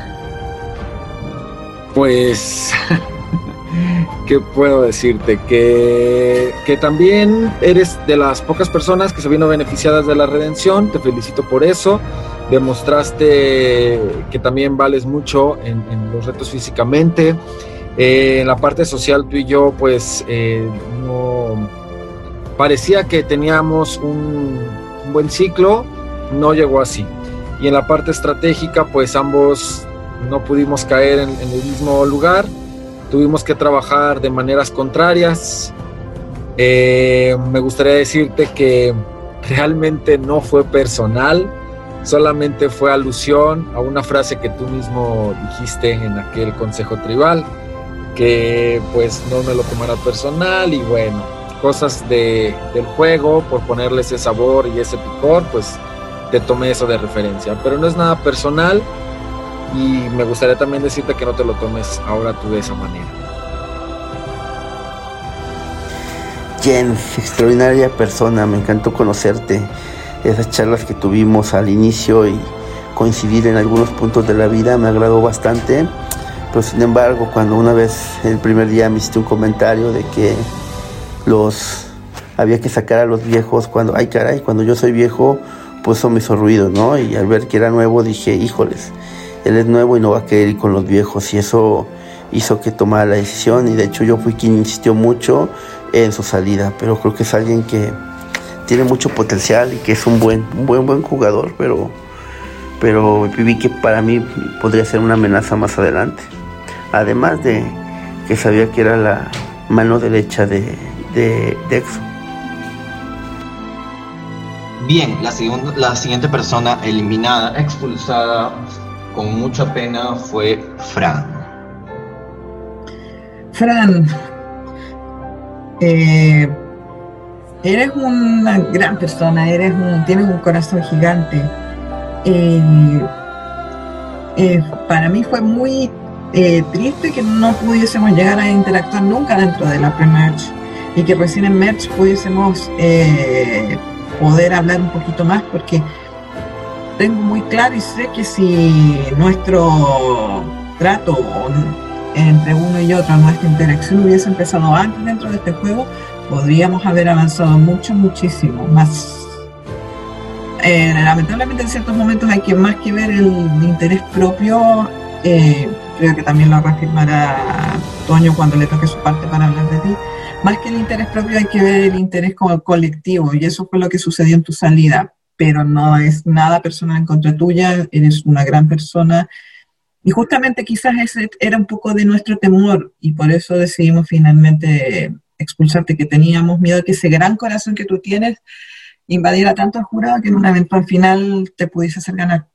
Pues, [LAUGHS] ¿qué puedo decirte? Que, que también eres de las pocas personas que se vino beneficiadas de la redención. Te felicito por eso. Demostraste que también vales mucho en, los retos físicamente. Eh, en la parte social, tú y yo, pues, eh, no parecía que teníamos un buen ciclo. No llegó así y en la parte estratégica pues ambos no pudimos caer en, el mismo lugar, tuvimos que trabajar de maneras contrarias. Eh, me gustaría decirte que realmente no fue personal, solamente fue alusión a una frase que tú mismo dijiste en aquel consejo tribal, que pues no me lo tomara personal y bueno, cosas de, del juego, por ponerle ese sabor y ese picor, pues te tomé eso de referencia. Pero no es nada personal y me gustaría también decirte que no te lo tomes ahora tú de esa manera. Jen, extraordinaria persona, me encantó conocerte. Esas charlas que tuvimos al inicio y coincidir en algunos puntos de la vida me agradó bastante. Pero sin embargo, cuando una vez el primer día me hiciste un comentario de que los había que sacar a los viejos cuando, ay caray, cuando yo soy viejo, eso me hizo ruido, ¿no? Y al ver que era nuevo dije, híjoles, él es nuevo y no va a querer ir con los viejos. Y eso hizo que tomara la decisión. Y de hecho yo fui quien insistió mucho en su salida. Pero creo que es alguien que tiene mucho potencial y que es un buen, un buen, buen jugador, pero, pero vi que para mí podría ser una amenaza más adelante. Además de que sabía que era la mano derecha de, de, Exo. Bien, la, la siguiente persona eliminada, expulsada con mucha pena fue Fran. Fran, eh, eres una gran persona, eres un, tienes un corazón gigante. Eh, eh, para mí fue muy triste que no pudiésemos llegar a interactuar nunca dentro de la pre-merge y que recién en Merch pudiésemos poder hablar un poquito más porque tengo muy claro y sé que si nuestro trato entre uno y otro, nuestra interacción hubiese empezado antes dentro de este juego, podríamos haber avanzado mucho, muchísimo más. Eh, lamentablemente en ciertos momentos hay que más que ver el interés propio, eh, creo que también lo reafirmará Toño cuando le toque su parte para hablar de ti, más que el interés propio hay que ver el interés como colectivo y eso fue lo que sucedió en tu salida, pero no es nada personal en contra tuya, eres una gran persona y justamente quizás ese era un poco de nuestro temor y por eso decidimos finalmente expulsarte, que teníamos miedo que ese gran corazón que tú tienes invadiera tanto al jurado que en un evento al final te pudiese hacer ganar.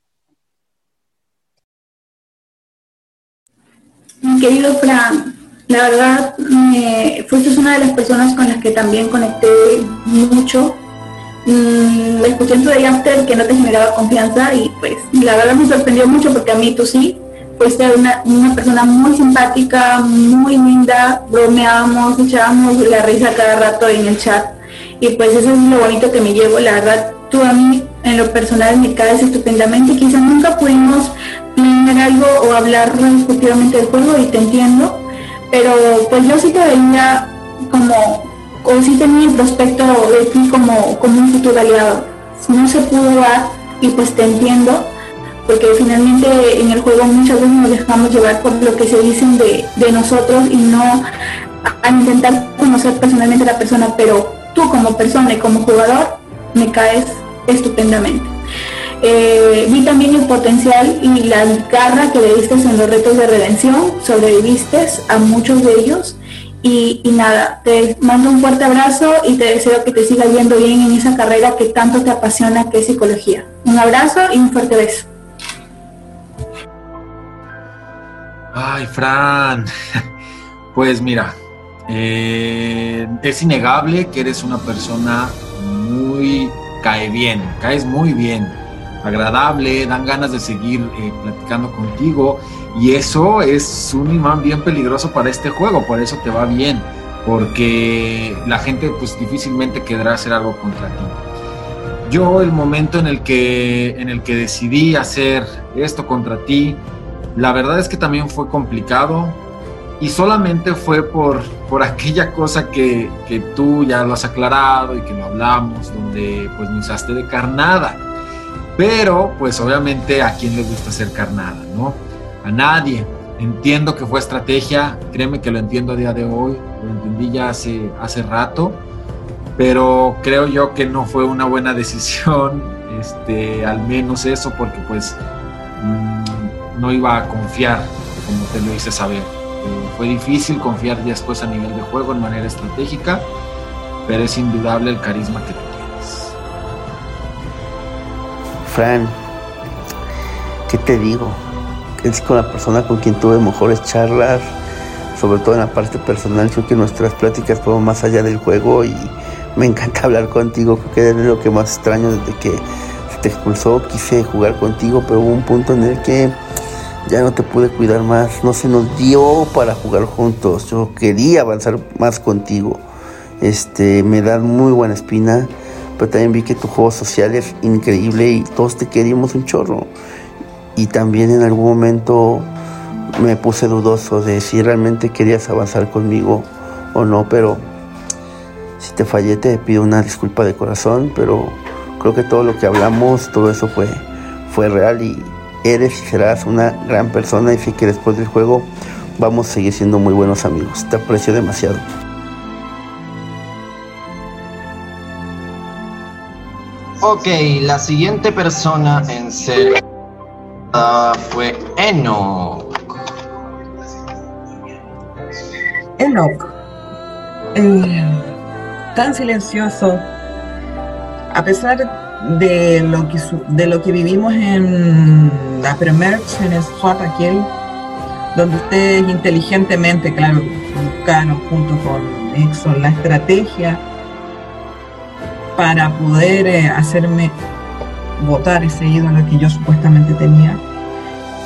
Querido Fran, la verdad, fuiste una de las personas con las que también conecté mucho. Mm, me escuché en tu de after que no te generaba confianza y pues la verdad me sorprendió mucho porque a mí tú sí. Fuiste una, una persona muy simpática, muy linda, bromeábamos, echábamos la risa cada rato en el chat. Y pues eso es lo bonito que me llevo, la verdad, tú a mí en lo personal me caes estupendamente, quizá nunca pudimos algo o hablar discutivamente del juego y te entiendo, pero pues yo sí te veía como, o sí tenía el prospecto de ti como, como un futuro aliado, no se pudo dar y pues te entiendo, porque finalmente en el juego muchas veces nos dejamos llevar por lo que se dicen de, nosotros y no a, intentar conocer personalmente a la persona, pero tú como persona y como jugador me caes estupendamente. Eh, vi también el potencial y la garra que le diste en los retos de redención, sobreviviste a muchos de ellos y, nada, te mando un fuerte abrazo y te deseo que te siga yendo bien en esa carrera que tanto te apasiona que es psicología. Un abrazo y un fuerte beso. Ay, Fran. [LAUGHS] Pues mira, eh, es innegable que eres una persona muy cae bien, caes muy bien, agradable, dan ganas de seguir eh, platicando contigo y eso es un imán bien peligroso para este juego, por eso te va bien, porque la gente pues difícilmente querrá hacer algo contra ti. Yo el momento en el que en el que decidí hacer esto contra ti la verdad es que también fue complicado y solamente fue por, por [LAUGHS] aquella cosa que, que tú ya lo has aclarado y que lo hablamos, donde pues me usaste de carnada. Pero pues obviamente a quién le gusta ser carnada, ¿no? A nadie. Entiendo que fue estrategia, créeme que lo entiendo a día de hoy, lo entendí ya hace, hace rato, pero creo yo que no fue una buena [LAUGHS] decisión, este, al menos eso, porque pues no iba a confiar, como te lo hice saber. Eh, fue difícil confiar después a nivel de juego en manera estratégica, pero es indudable el carisma que tú Fran, ¿qué te digo? Es con la persona con quien tuve mejores charlas, sobre todo en la parte personal, creo que nuestras pláticas fueron más allá del juego y me encanta [LAUGHS] hablar contigo, creo que es lo que más extraño desde que te expulsó, quise jugar contigo, pero hubo un punto en el que ya no te pude cuidar más, no se nos dio para jugar juntos, yo quería avanzar más contigo, este, me da muy buena espina, pero también vi que tu juego social es increíble y todos te queríamos un chorro, y también en algún momento me puse dudoso de si realmente querías avanzar conmigo o no, pero si te fallé te pido una disculpa de corazón, pero creo que todo lo que hablamos, todo eso fue, fue real y eres y serás una gran persona y sé que después del juego vamos a seguir siendo muy buenos amigos. Te aprecio demasiado. Ok, la siguiente persona en ser uh, fue Eno. Enoch, eh, tan silencioso, a pesar de lo que de lo que vivimos en la Premerge, en el swap aquel, donde ustedes inteligentemente, claro, buscaron junto con Exxon la estrategia para poder eh, hacerme votar ese ídolo que yo supuestamente tenía.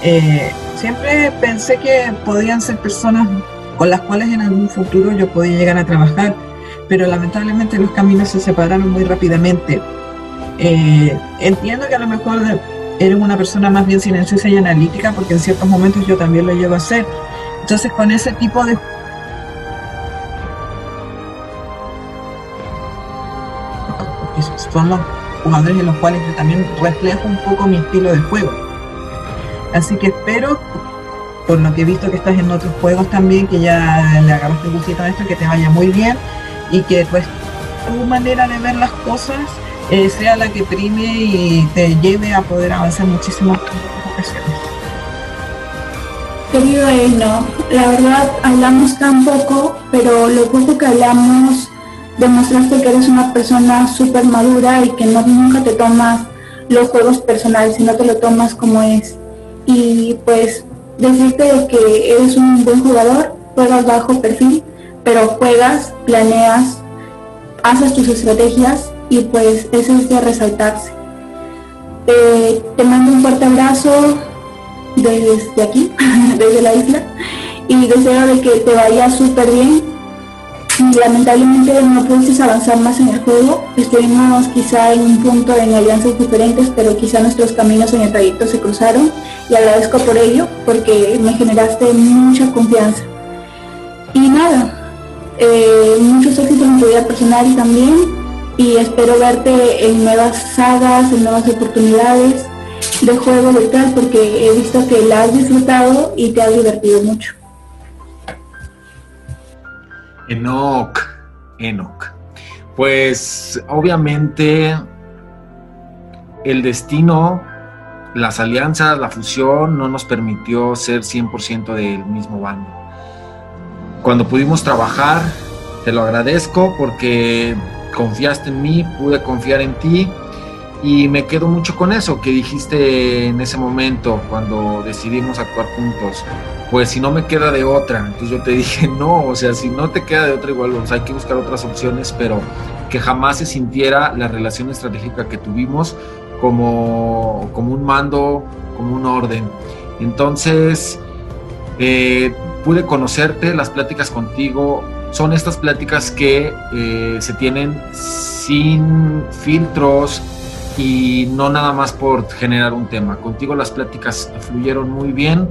Eh, siempre pensé que podían ser personas con las cuales en algún futuro yo podía llegar a trabajar, pero lamentablemente los caminos se separaron muy rápidamente. Eh, entiendo que a lo mejor eres una persona más bien silenciosa y analítica, porque en ciertos momentos yo también lo llego a hacer. Entonces, con ese tipo de son los jugadores en los cuales también reflejo un poco mi estilo de juego. Así que espero por lo que he visto que estás en otros juegos también, que ya le agarraste gustito a esto, que te vaya muy bien y que pues tu manera de ver las cosas eh, sea la que prime y te lleve a poder avanzar muchísimo en otras ocasiones. Querido Eno, la verdad hablamos tan poco, pero lo poco que hablamos demostraste que eres una persona súper madura y que no, nunca te tomas los juegos personales, sino te lo tomas como es. Y pues decirte que eres un buen jugador, juegas bajo perfil, pero juegas, planeas, haces tus estrategias y pues eso es de resaltarse. Eh, te mando un fuerte abrazo desde aquí, [LAUGHS] desde la isla, y deseo de que te vaya súper bien lamentablemente no pudiste avanzar más en el juego. Estuvimos quizá en un punto en alianzas diferentes, pero quizá nuestros caminos en el trayecto se cruzaron y agradezco por ello porque me generaste mucha confianza. Y nada, eh, muchos éxitos en tu vida personal también y espero verte en nuevas sagas, en nuevas oportunidades de juego virtual porque he visto que la has disfrutado y te has divertido mucho. Enoch, Enoch. Pues obviamente el destino, las alianzas, la fusión no nos permitió ser 100% del mismo bando. Cuando pudimos trabajar, te lo agradezco porque confiaste en mí, pude confiar en ti y me quedo mucho con eso que dijiste en ese momento cuando decidimos actuar juntos pues si no me queda de otra. Entonces yo te [LAUGHS] dije, no, o sea, si no te queda de otra, igual hay que buscar otras opciones, pero que jamás se sintiera la relación estratégica que tuvimos como, como un mando, como un orden. Entonces, eh, pude conocerte, las pláticas contigo son estas pláticas que eh, se tienen sin filtros y no nada más por generar un tema. Contigo las pláticas fluyeron muy bien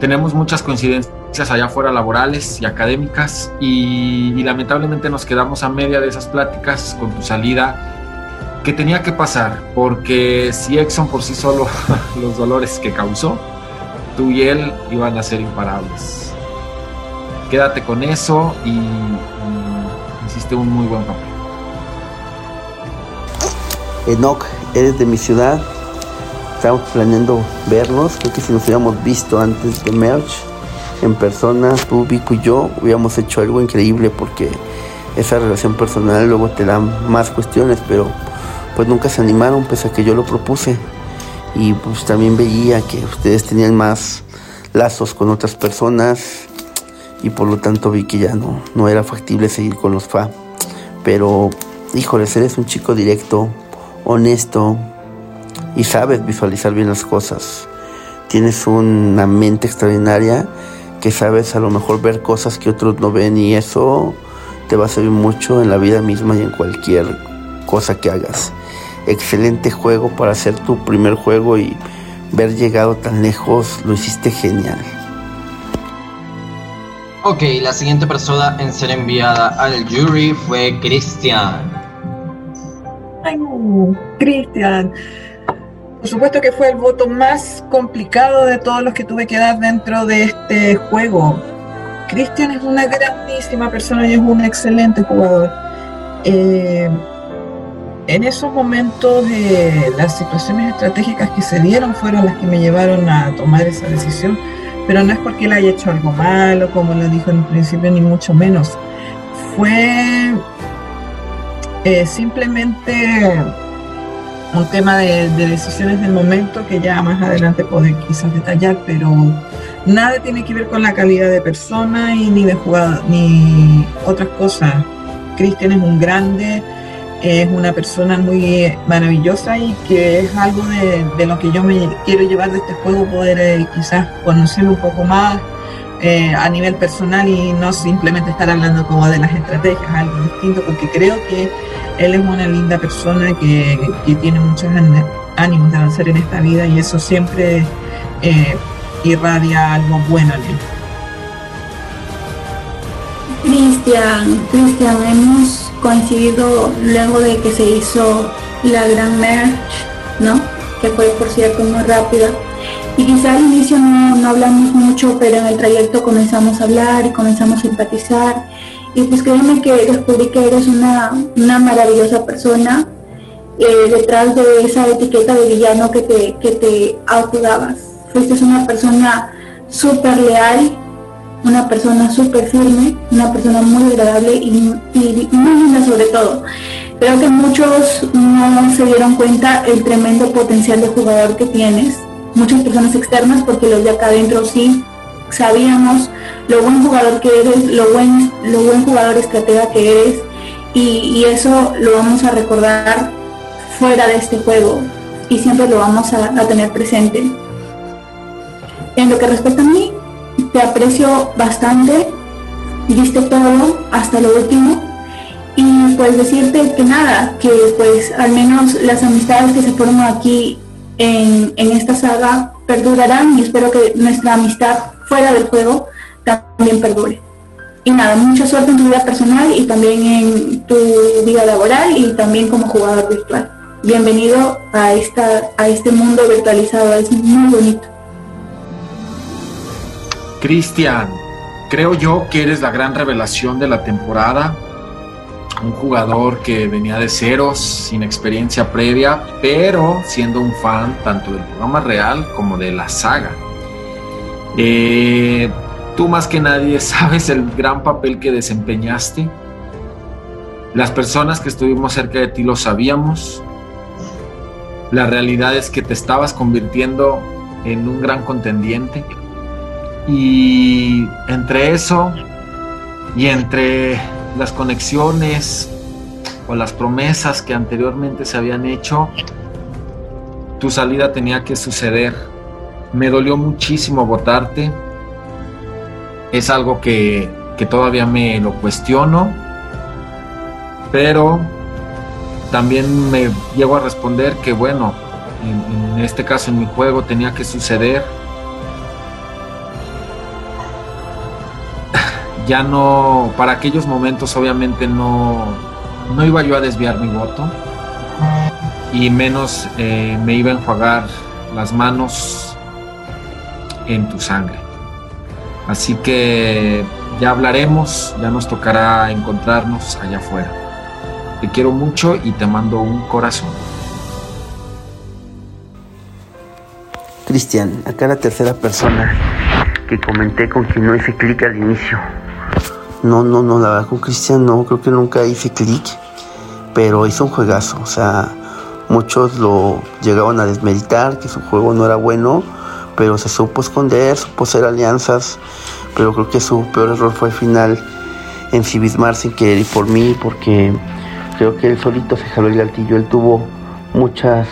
tenemos muchas coincidencias allá afuera laborales y académicas y, lamentablemente nos quedamos a media de esas pláticas con tu salida que tenía que pasar porque si Exxon por sí solo [LAUGHS] los dolores que causó, tú y él iban a ser imparables. Quédate con eso y, y hiciste un muy buen papel. Enoch, eres de mi ciudad, Estamos planeando vernos. Creo que si nos hubiéramos visto antes de Merch en persona, tú, Vico y yo, hubiéramos hecho algo increíble porque esa relación personal luego te da más cuestiones, pero pues nunca se animaron pese a que yo lo propuse. Y pues también veía que ustedes tenían más lazos con otras personas. y por lo tanto vi que ya no, no era factible seguir con los FA. Pero, híjole, eres un chico directo, honesto y sabes visualizar bien las cosas. Tienes una mente extraordinaria que sabes a lo mejor ver cosas que otros no ven y eso te va a servir mucho en la vida misma y en cualquier cosa que hagas. Excelente juego para hacer tu primer juego y ver llegado tan lejos, lo hiciste genial. Ok, la siguiente persona en ser enviada al jury fue Cristian. Ay, Cristian. Por supuesto que fue el voto más complicado de todos los que tuve que dar dentro de este juego. Cristian es una grandísima persona y es un excelente jugador. Eh, en esos momentos eh, las situaciones estratégicas que se dieron fueron las que me llevaron a tomar esa decisión pero no es porque él haya hecho algo malo, como lo dijo en principio, ni mucho menos. Fue eh, simplemente un tema de, decisiones del momento que ya más adelante puedo quizás detallar, pero nada tiene que ver con la calidad de persona y ni de jugada, ni otras cosas. Cristian es un grande, es una persona muy maravillosa y que es algo de, lo que yo me quiero llevar de este juego, poder eh, quizás conocerlo un poco más eh, a nivel personal y no simplemente estar hablando como de las estrategias, algo distinto, porque creo que él es una linda persona que, tiene muchos ánimos de avanzar en esta vida y eso siempre eh, irradia algo bueno en él. Cristian, Cristian, hemos coincidido luego de que se hizo la gran merge, ¿no? Que fue por cierto muy rápida. Y quizá al inicio no, hablamos mucho, pero en el trayecto comenzamos a hablar y comenzamos a simpatizar. Y pues créeme que descubrí que eres una, una maravillosa persona eh, detrás de esa etiqueta de villano que te, que te autodabas. Fuiste una persona súper leal, una persona súper firme, una persona muy agradable y, muy linda sobre todo. Creo que muchos no se dieron cuenta el tremendo potencial de jugador que tienes. Muchas personas externas, porque los de acá adentro sí sabíamos lo buen jugador que eres, lo buen, lo buen jugador estratega que eres y, eso lo vamos a recordar fuera de este juego y siempre lo vamos a, tener presente. En lo que respecta a mí, te aprecio bastante, diste todo hasta lo último y pues decirte que nada, que pues al menos las amistades que se forman aquí en, esta saga perdurarán y espero que nuestra amistad fuera del juego también perdure. Y nada, mucha suerte en tu vida personal y también en tu vida laboral y también como jugador virtual. Bienvenido a, esta, a este mundo virtualizado, es muy bonito. Cristian, creo yo que eres la gran revelación de la temporada. Un jugador que venía de ceros, sin experiencia previa, pero siendo un fan tanto del programa real como de la saga. Eh, tú más que nadie [LAUGHS] sabes el gran papel que desempeñaste. Las personas que estuvimos cerca de ti lo sabíamos. La realidad es que te estabas convirtiendo en un gran contendiente y entre eso y entre las conexiones o las promesas que anteriormente se habían hecho, tu salida tenía que suceder. Me dolió muchísimo votarte. Es algo que, todavía me lo cuestiono. Pero también me llego a responder que bueno, en este caso en mi juego tenía que suceder ya no, para aquellos momentos obviamente no, no iba yo a desviar mi voto y menos eh, me iba a enjuagar las manos en tu sangre. Así que ya hablaremos, ya nos tocará encontrarnos allá afuera. Te quiero mucho y te mando un corazón. Cristian, acá la tercera persona que comenté con quien no hice clic al inicio. No, no, no, la verdad con Cristian no, creo que nunca hice clic, pero hizo un juegazo, o sea, muchos lo llegaban a desmeritar, que su juego no era bueno, pero se supo esconder, supo hacer alianzas, pero creo que su peor error fue al final ensimismarse sin querer ir por mí, porque creo que él solito se jaló el gatillo, él tuvo muchas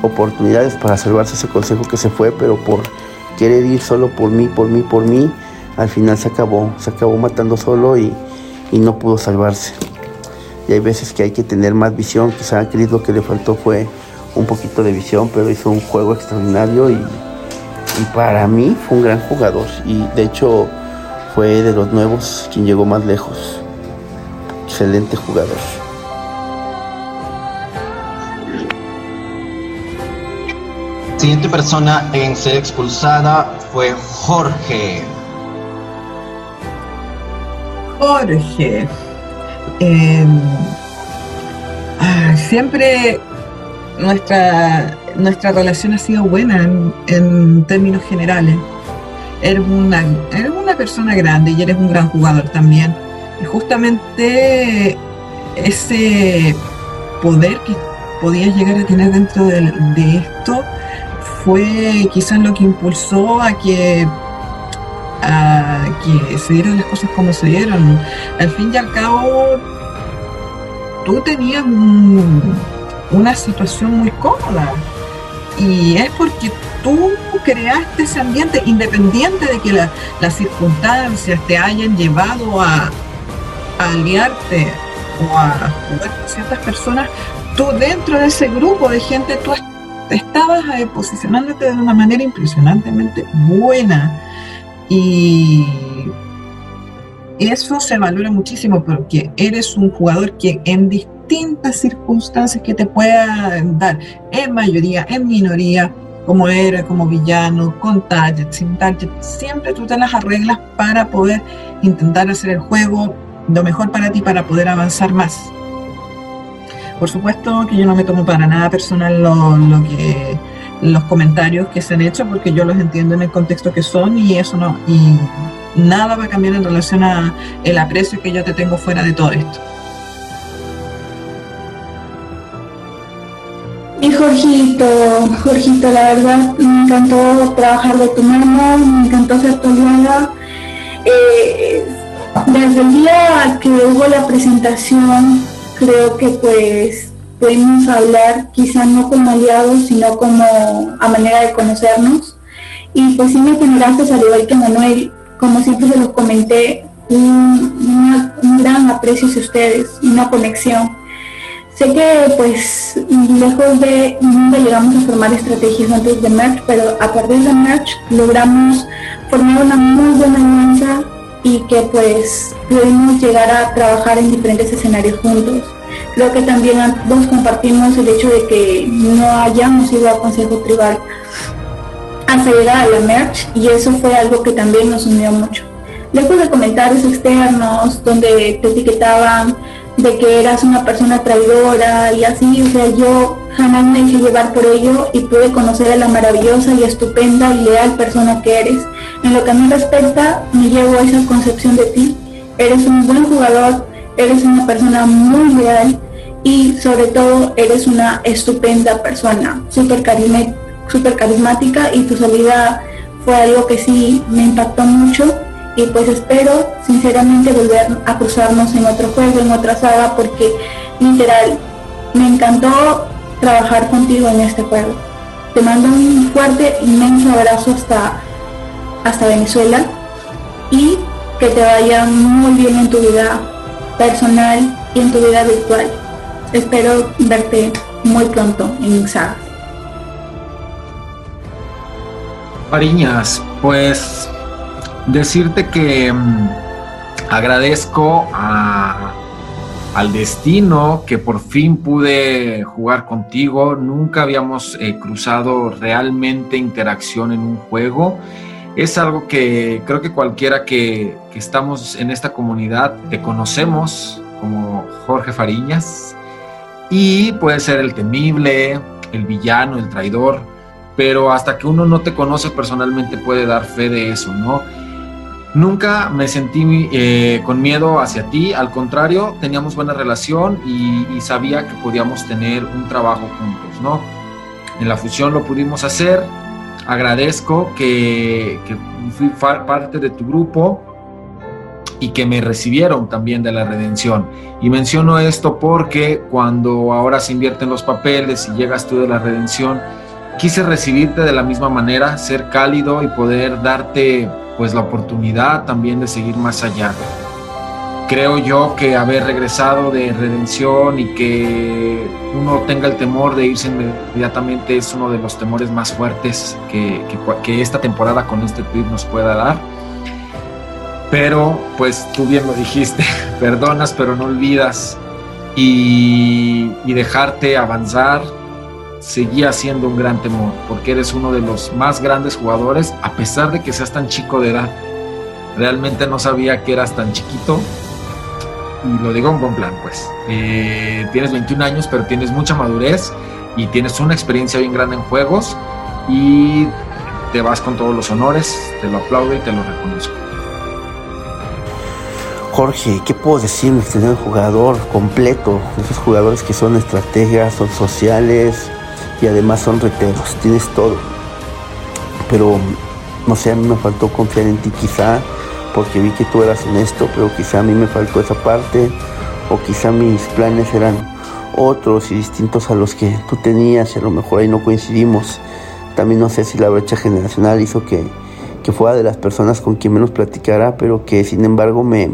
oportunidades para salvarse ese consejo que se fue, pero por querer ir solo por mí, por mí, por mí, al final se acabó, se acabó matando solo y, no pudo salvarse. Y hay veces que hay que tener más visión, quizá a Chris lo que le faltó fue un poquito de visión, pero hizo un juego extraordinario y, y para mí fue un gran jugador y de hecho fue de los nuevos quien llegó más lejos. Excelente jugador. Siguiente persona en ser expulsada fue Jorge. Jorge. Em, siempre nuestra, nuestra relación ha sido buena en, términos generales. Eres una, eres una persona grande y eres un gran jugador también. Y justamente ese poder que podías llegar a tener dentro de, de esto fue quizás lo que impulsó a que a que se dieran las cosas como se dieron. Al fin y al cabo, tú tenías una situación muy cómoda y es porque tú creaste ese ambiente independiente de que las circunstancias te hayan llevado a, aliarte o a jugar con ciertas personas, tú dentro de ese grupo de gente, tú estabas eh, posicionándote de una manera impresionantemente buena y eso se valora muchísimo porque eres un jugador que en distintas circunstancias que te puedan dar, en mayoría, en minoría, como era, como villano, con target, sin target, siempre tú te las arreglas para poder intentar hacer el juego lo mejor para ti, para poder avanzar más. Por supuesto que yo no me tomo para nada personal lo que los comentarios que se han hecho porque yo los entiendo en el contexto que son y eso no y nada va a cambiar en relación a el aprecio que yo te tengo fuera de todo esto. Y Jorgito, Jorgito, la verdad me encantó trabajar de tu mano, me encantó ser tu aliada. Eh, desde el día que hubo la presentación creo que pues pudimos hablar quizá no como aliados, sino como a manera de conocernos. Y pues sí me generaste, al igual que Manuel, como siempre se los comenté, un, gran aprecio hacia ustedes, una conexión. Sé que pues lejos de nunca llegamos a formar estrategias antes de Merch, pero a partir de Merch logramos formar una muy buena alianza y que pues pudimos llegar a trabajar en diferentes escenarios juntos. Creo que también ambos compartimos el hecho de que no hayamos ido a Consejo Tribal hasta llegar a la merch y eso fue algo que también nos unió mucho. Lejos de comentarios externos donde te etiquetaban de que eras una persona traidora y así, o sea, yo jamás me dejé llevar por ello y pude conocer a la maravillosa y estupenda y leal persona que eres. En lo que a mí respecta, me llevo esa concepción de ti. Eres un buen jugador, eres una persona muy leal y sobre todo eres una estupenda persona, súper super carismática y tu salida fue algo que sí me impactó mucho y pues espero sinceramente volver a cruzarnos en otro juego, en otra saga, porque literal me encantó trabajar contigo en este juego. Te mando un fuerte, inmenso abrazo hasta, hasta Venezuela y que te vaya muy bien en tu vida personal y en tu vida virtual. Espero verte muy pronto en Saga. Pariñas, pues decirte que mm, agradezco al destino que por fin pude jugar contigo. Nunca habíamos eh, cruzado realmente interacción en un juego. Es algo que creo que cualquiera que, estamos en esta comunidad te conocemos como Jorge Fariñas y puede ser el temible, el villano, el traidor, pero hasta que uno no te conoce personalmente puede dar fe de eso, ¿no? Nunca me sentí eh, con miedo hacia ti, al contrario, teníamos buena relación y, sabía que podíamos tener un trabajo juntos, ¿no? En la fusión lo pudimos hacer, agradezco que, fui parte de tu grupo y que me recibieron también de la redención. Y menciono esto porque cuando ahora se invierten los papeles y llegas tú de la redención, quise recibirte de la misma manera, ser cálido y poder darte pues la oportunidad también de seguir más allá. Creo yo que haber regresado de redención y que uno tenga el temor de irse inmediatamente es uno de los temores más fuertes que, que, esta temporada con este tweet nos pueda dar pero pues tú bien lo dijiste, [LAUGHS] perdonas pero no olvidas y, dejarte avanzar seguía siendo un gran temor, porque eres uno de los más grandes jugadores, a pesar de que seas tan chico de edad. Realmente no sabía que eras tan chiquito. Y lo digo en buen plan, pues. Eh, tienes 21 años, pero tienes mucha madurez y tienes una experiencia bien grande en juegos y te vas con todos los honores, te lo aplaudo y te lo reconozco. Jorge, ¿qué puedo decir? Tener un jugador completo, esos jugadores que son estrategas, son sociales y además son reteros, tienes todo. Pero, no sé, a mí me faltó confiar en ti quizá, porque vi que tú eras honesto, pero quizá a mí me faltó esa parte, o quizá mis planes eran otros y distintos a los que tú tenías y a lo mejor ahí no coincidimos. También no sé si la brecha generacional hizo que, que fuera de las personas con quien menos platicara, pero que sin embargo me,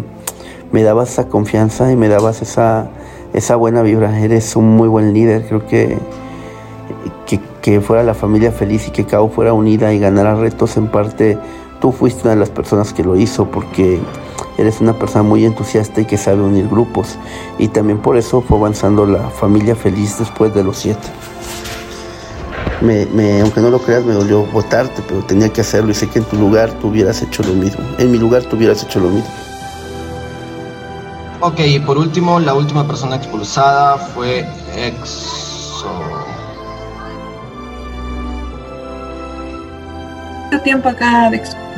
me dabas esa confianza y me dabas esa, esa buena vibra. Eres un muy buen líder. Creo que, que, fuera la familia feliz y que Cabo fuera unida y ganara retos en parte. Tú fuiste una de las personas que lo hizo porque eres una persona muy entusiasta y que sabe unir grupos. Y también por eso fue avanzando la familia feliz después de los siete. Me, aunque no lo creas, me dolió votarte, pero tenía que hacerlo y sé que en tu lugar tú hubieras hecho lo mismo. En mi lugar tú hubieras hecho lo mismo. Ok, y por último, la última persona expulsada fue Exo. Tiempo acá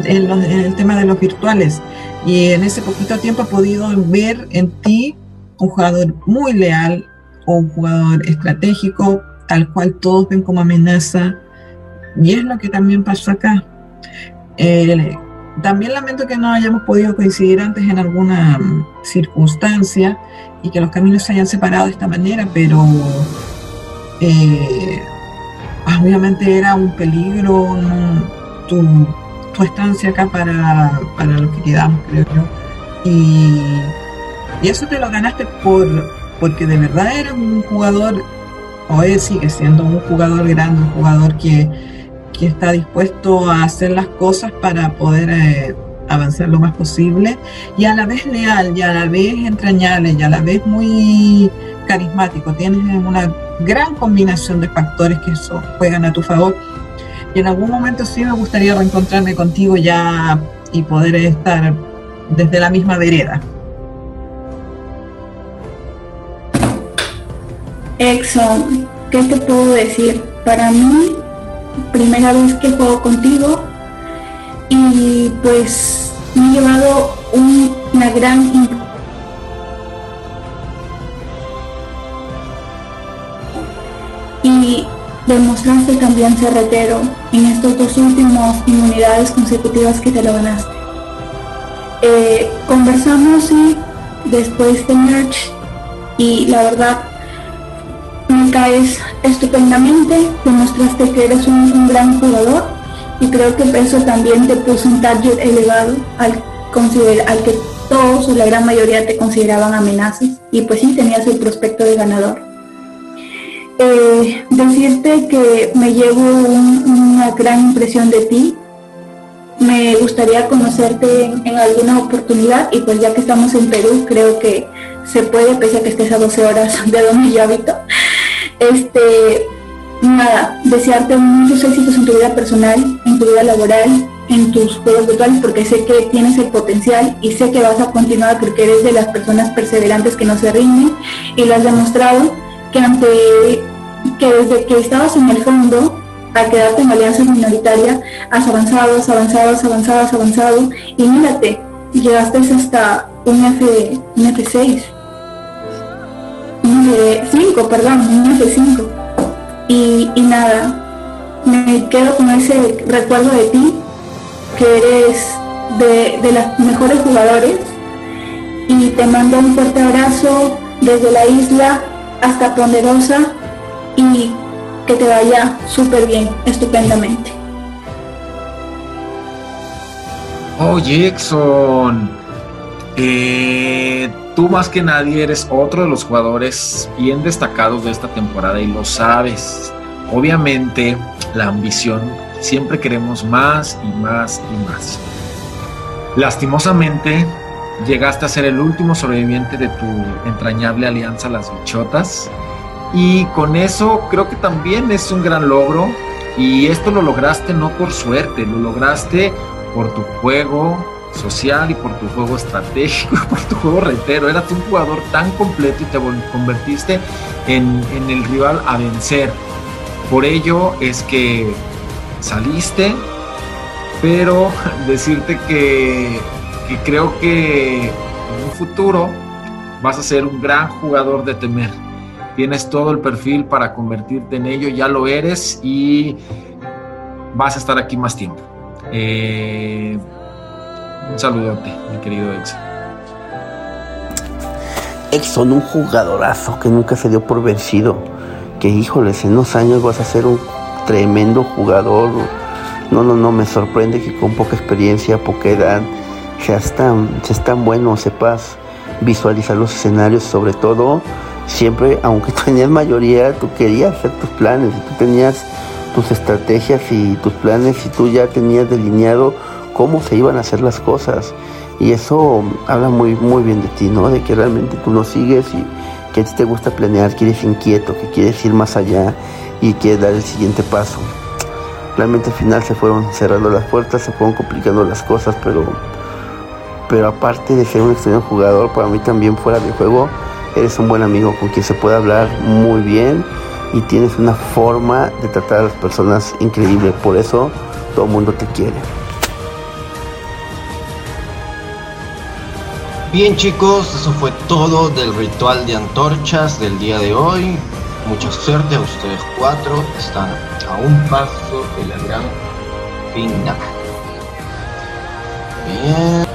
en, el tema de los virtuales. Y en ese poquito tiempo he podido ver en ti un jugador muy leal o un jugador estratégico tal cual todos ven como amenaza. Y es lo que también pasó acá. Eh, también lamento que no hayamos podido coincidir antes en alguna mm, circunstancia y que los caminos se hayan separado de esta manera, pero eh, obviamente era un peligro tu, estancia acá para, para los que quedamos, creo yo. Y, y, eso te lo ganaste por porque de verdad eres un jugador, o él sigue siendo un jugador grande, un jugador que que está dispuesto a hacer las cosas para poder eh, avanzar lo más posible y a la vez leal y a la vez entrañable y a la vez muy carismático. Tienes una gran combinación de factores que eso juegan a tu favor. Y en algún momento sí me gustaría reencontrarme contigo ya y poder estar desde la misma vereda. Exxon, ¿qué te puedo decir? Para mí primera vez que juego contigo y pues me he llevado una gran y demostraste también cerretero en estos dos últimos inmunidades consecutivas que te lo ganaste. Eh, conversamos y después de merch y la verdad me caes estupendamente, demostraste que eres un, gran jugador. Y creo que eso también te puso un target elevado al, al que todos o la gran mayoría te consideraban amenazas. Y pues sí tenías el prospecto de ganador. Eh, decirte que me llevo una gran impresión de ti. Me gustaría conocerte en, alguna oportunidad y pues ya que estamos en Perú creo que se puede, pese a que estés a 12 horas [LAUGHS] de donde yo habito. Este, nada, desearte muchos éxitos en tu vida personal, en tu vida laboral, en tus juegos virtuales, porque sé que tienes el potencial y sé que vas a continuar porque eres de las personas perseverantes que no se rinden y lo has demostrado que desde que estabas en el fondo a quedarte en alianza minoritaria, has avanzado, has avanzado, has avanzado, has avanzado y mírate, llegaste hasta un F, un F6 5, perdón, un F5. Y, y nada, me quedo con ese recuerdo de ti, que eres de, de los mejores jugadores. Y te mando un fuerte abrazo desde la isla hasta Ponderosa y que te vaya súper bien, estupendamente. Oh, Jackson. Eh, tú más que nadie eres otro de los jugadores bien destacados de esta temporada y lo sabes. Obviamente, la ambición, siempre queremos más y más y más. Lastimosamente, llegaste a ser el último sobreviviente de tu entrañable alianza Las Bichotas. Y con eso creo que también es un gran logro. Y esto lo lograste no por suerte, lo lograste por tu juego social y por tu juego estratégico, [LAUGHS] por tu juego reitero. Eras un jugador tan completo y te convertiste en, en el rival a vencer. Por ello es que saliste, pero [LAUGHS] decirte que, que creo que en un futuro vas a ser un gran jugador de temer. Tienes todo el perfil para convertirte en ello, ya lo eres y vas a estar aquí más tiempo. Eh, un saludote, mi querido Exxon. Exxon, un jugadorazo que nunca se dio por vencido. Que híjoles, en unos años vas a ser un tremendo jugador. No, no, no, me sorprende que con poca experiencia, poca edad, seas tan, seas tan bueno, sepas visualizar los escenarios, sobre todo, siempre, aunque [LAUGHS] tenías mayoría, tú querías hacer tus planes, tú tenías tus estrategias y tus planes y tú ya tenías delineado cómo se iban a hacer las cosas. Y eso habla muy, muy bien de ti, ¿no? De que realmente tú lo sigues y que a ti te gusta planear, que eres inquieto, que quieres ir más allá y quieres dar el siguiente paso. Realmente al final se fueron cerrando las puertas, se fueron complicando las cosas, pero, pero aparte de ser un excelente jugador, para mí también fuera de juego, eres un buen amigo con quien se puede hablar muy bien y tienes una forma de tratar a las personas increíble. Por eso todo el mundo te quiere. Bien chicos, eso fue todo del ritual de antorchas del día de hoy. Mucha suerte a ustedes cuatro, están a un paso de la gran final. Bien.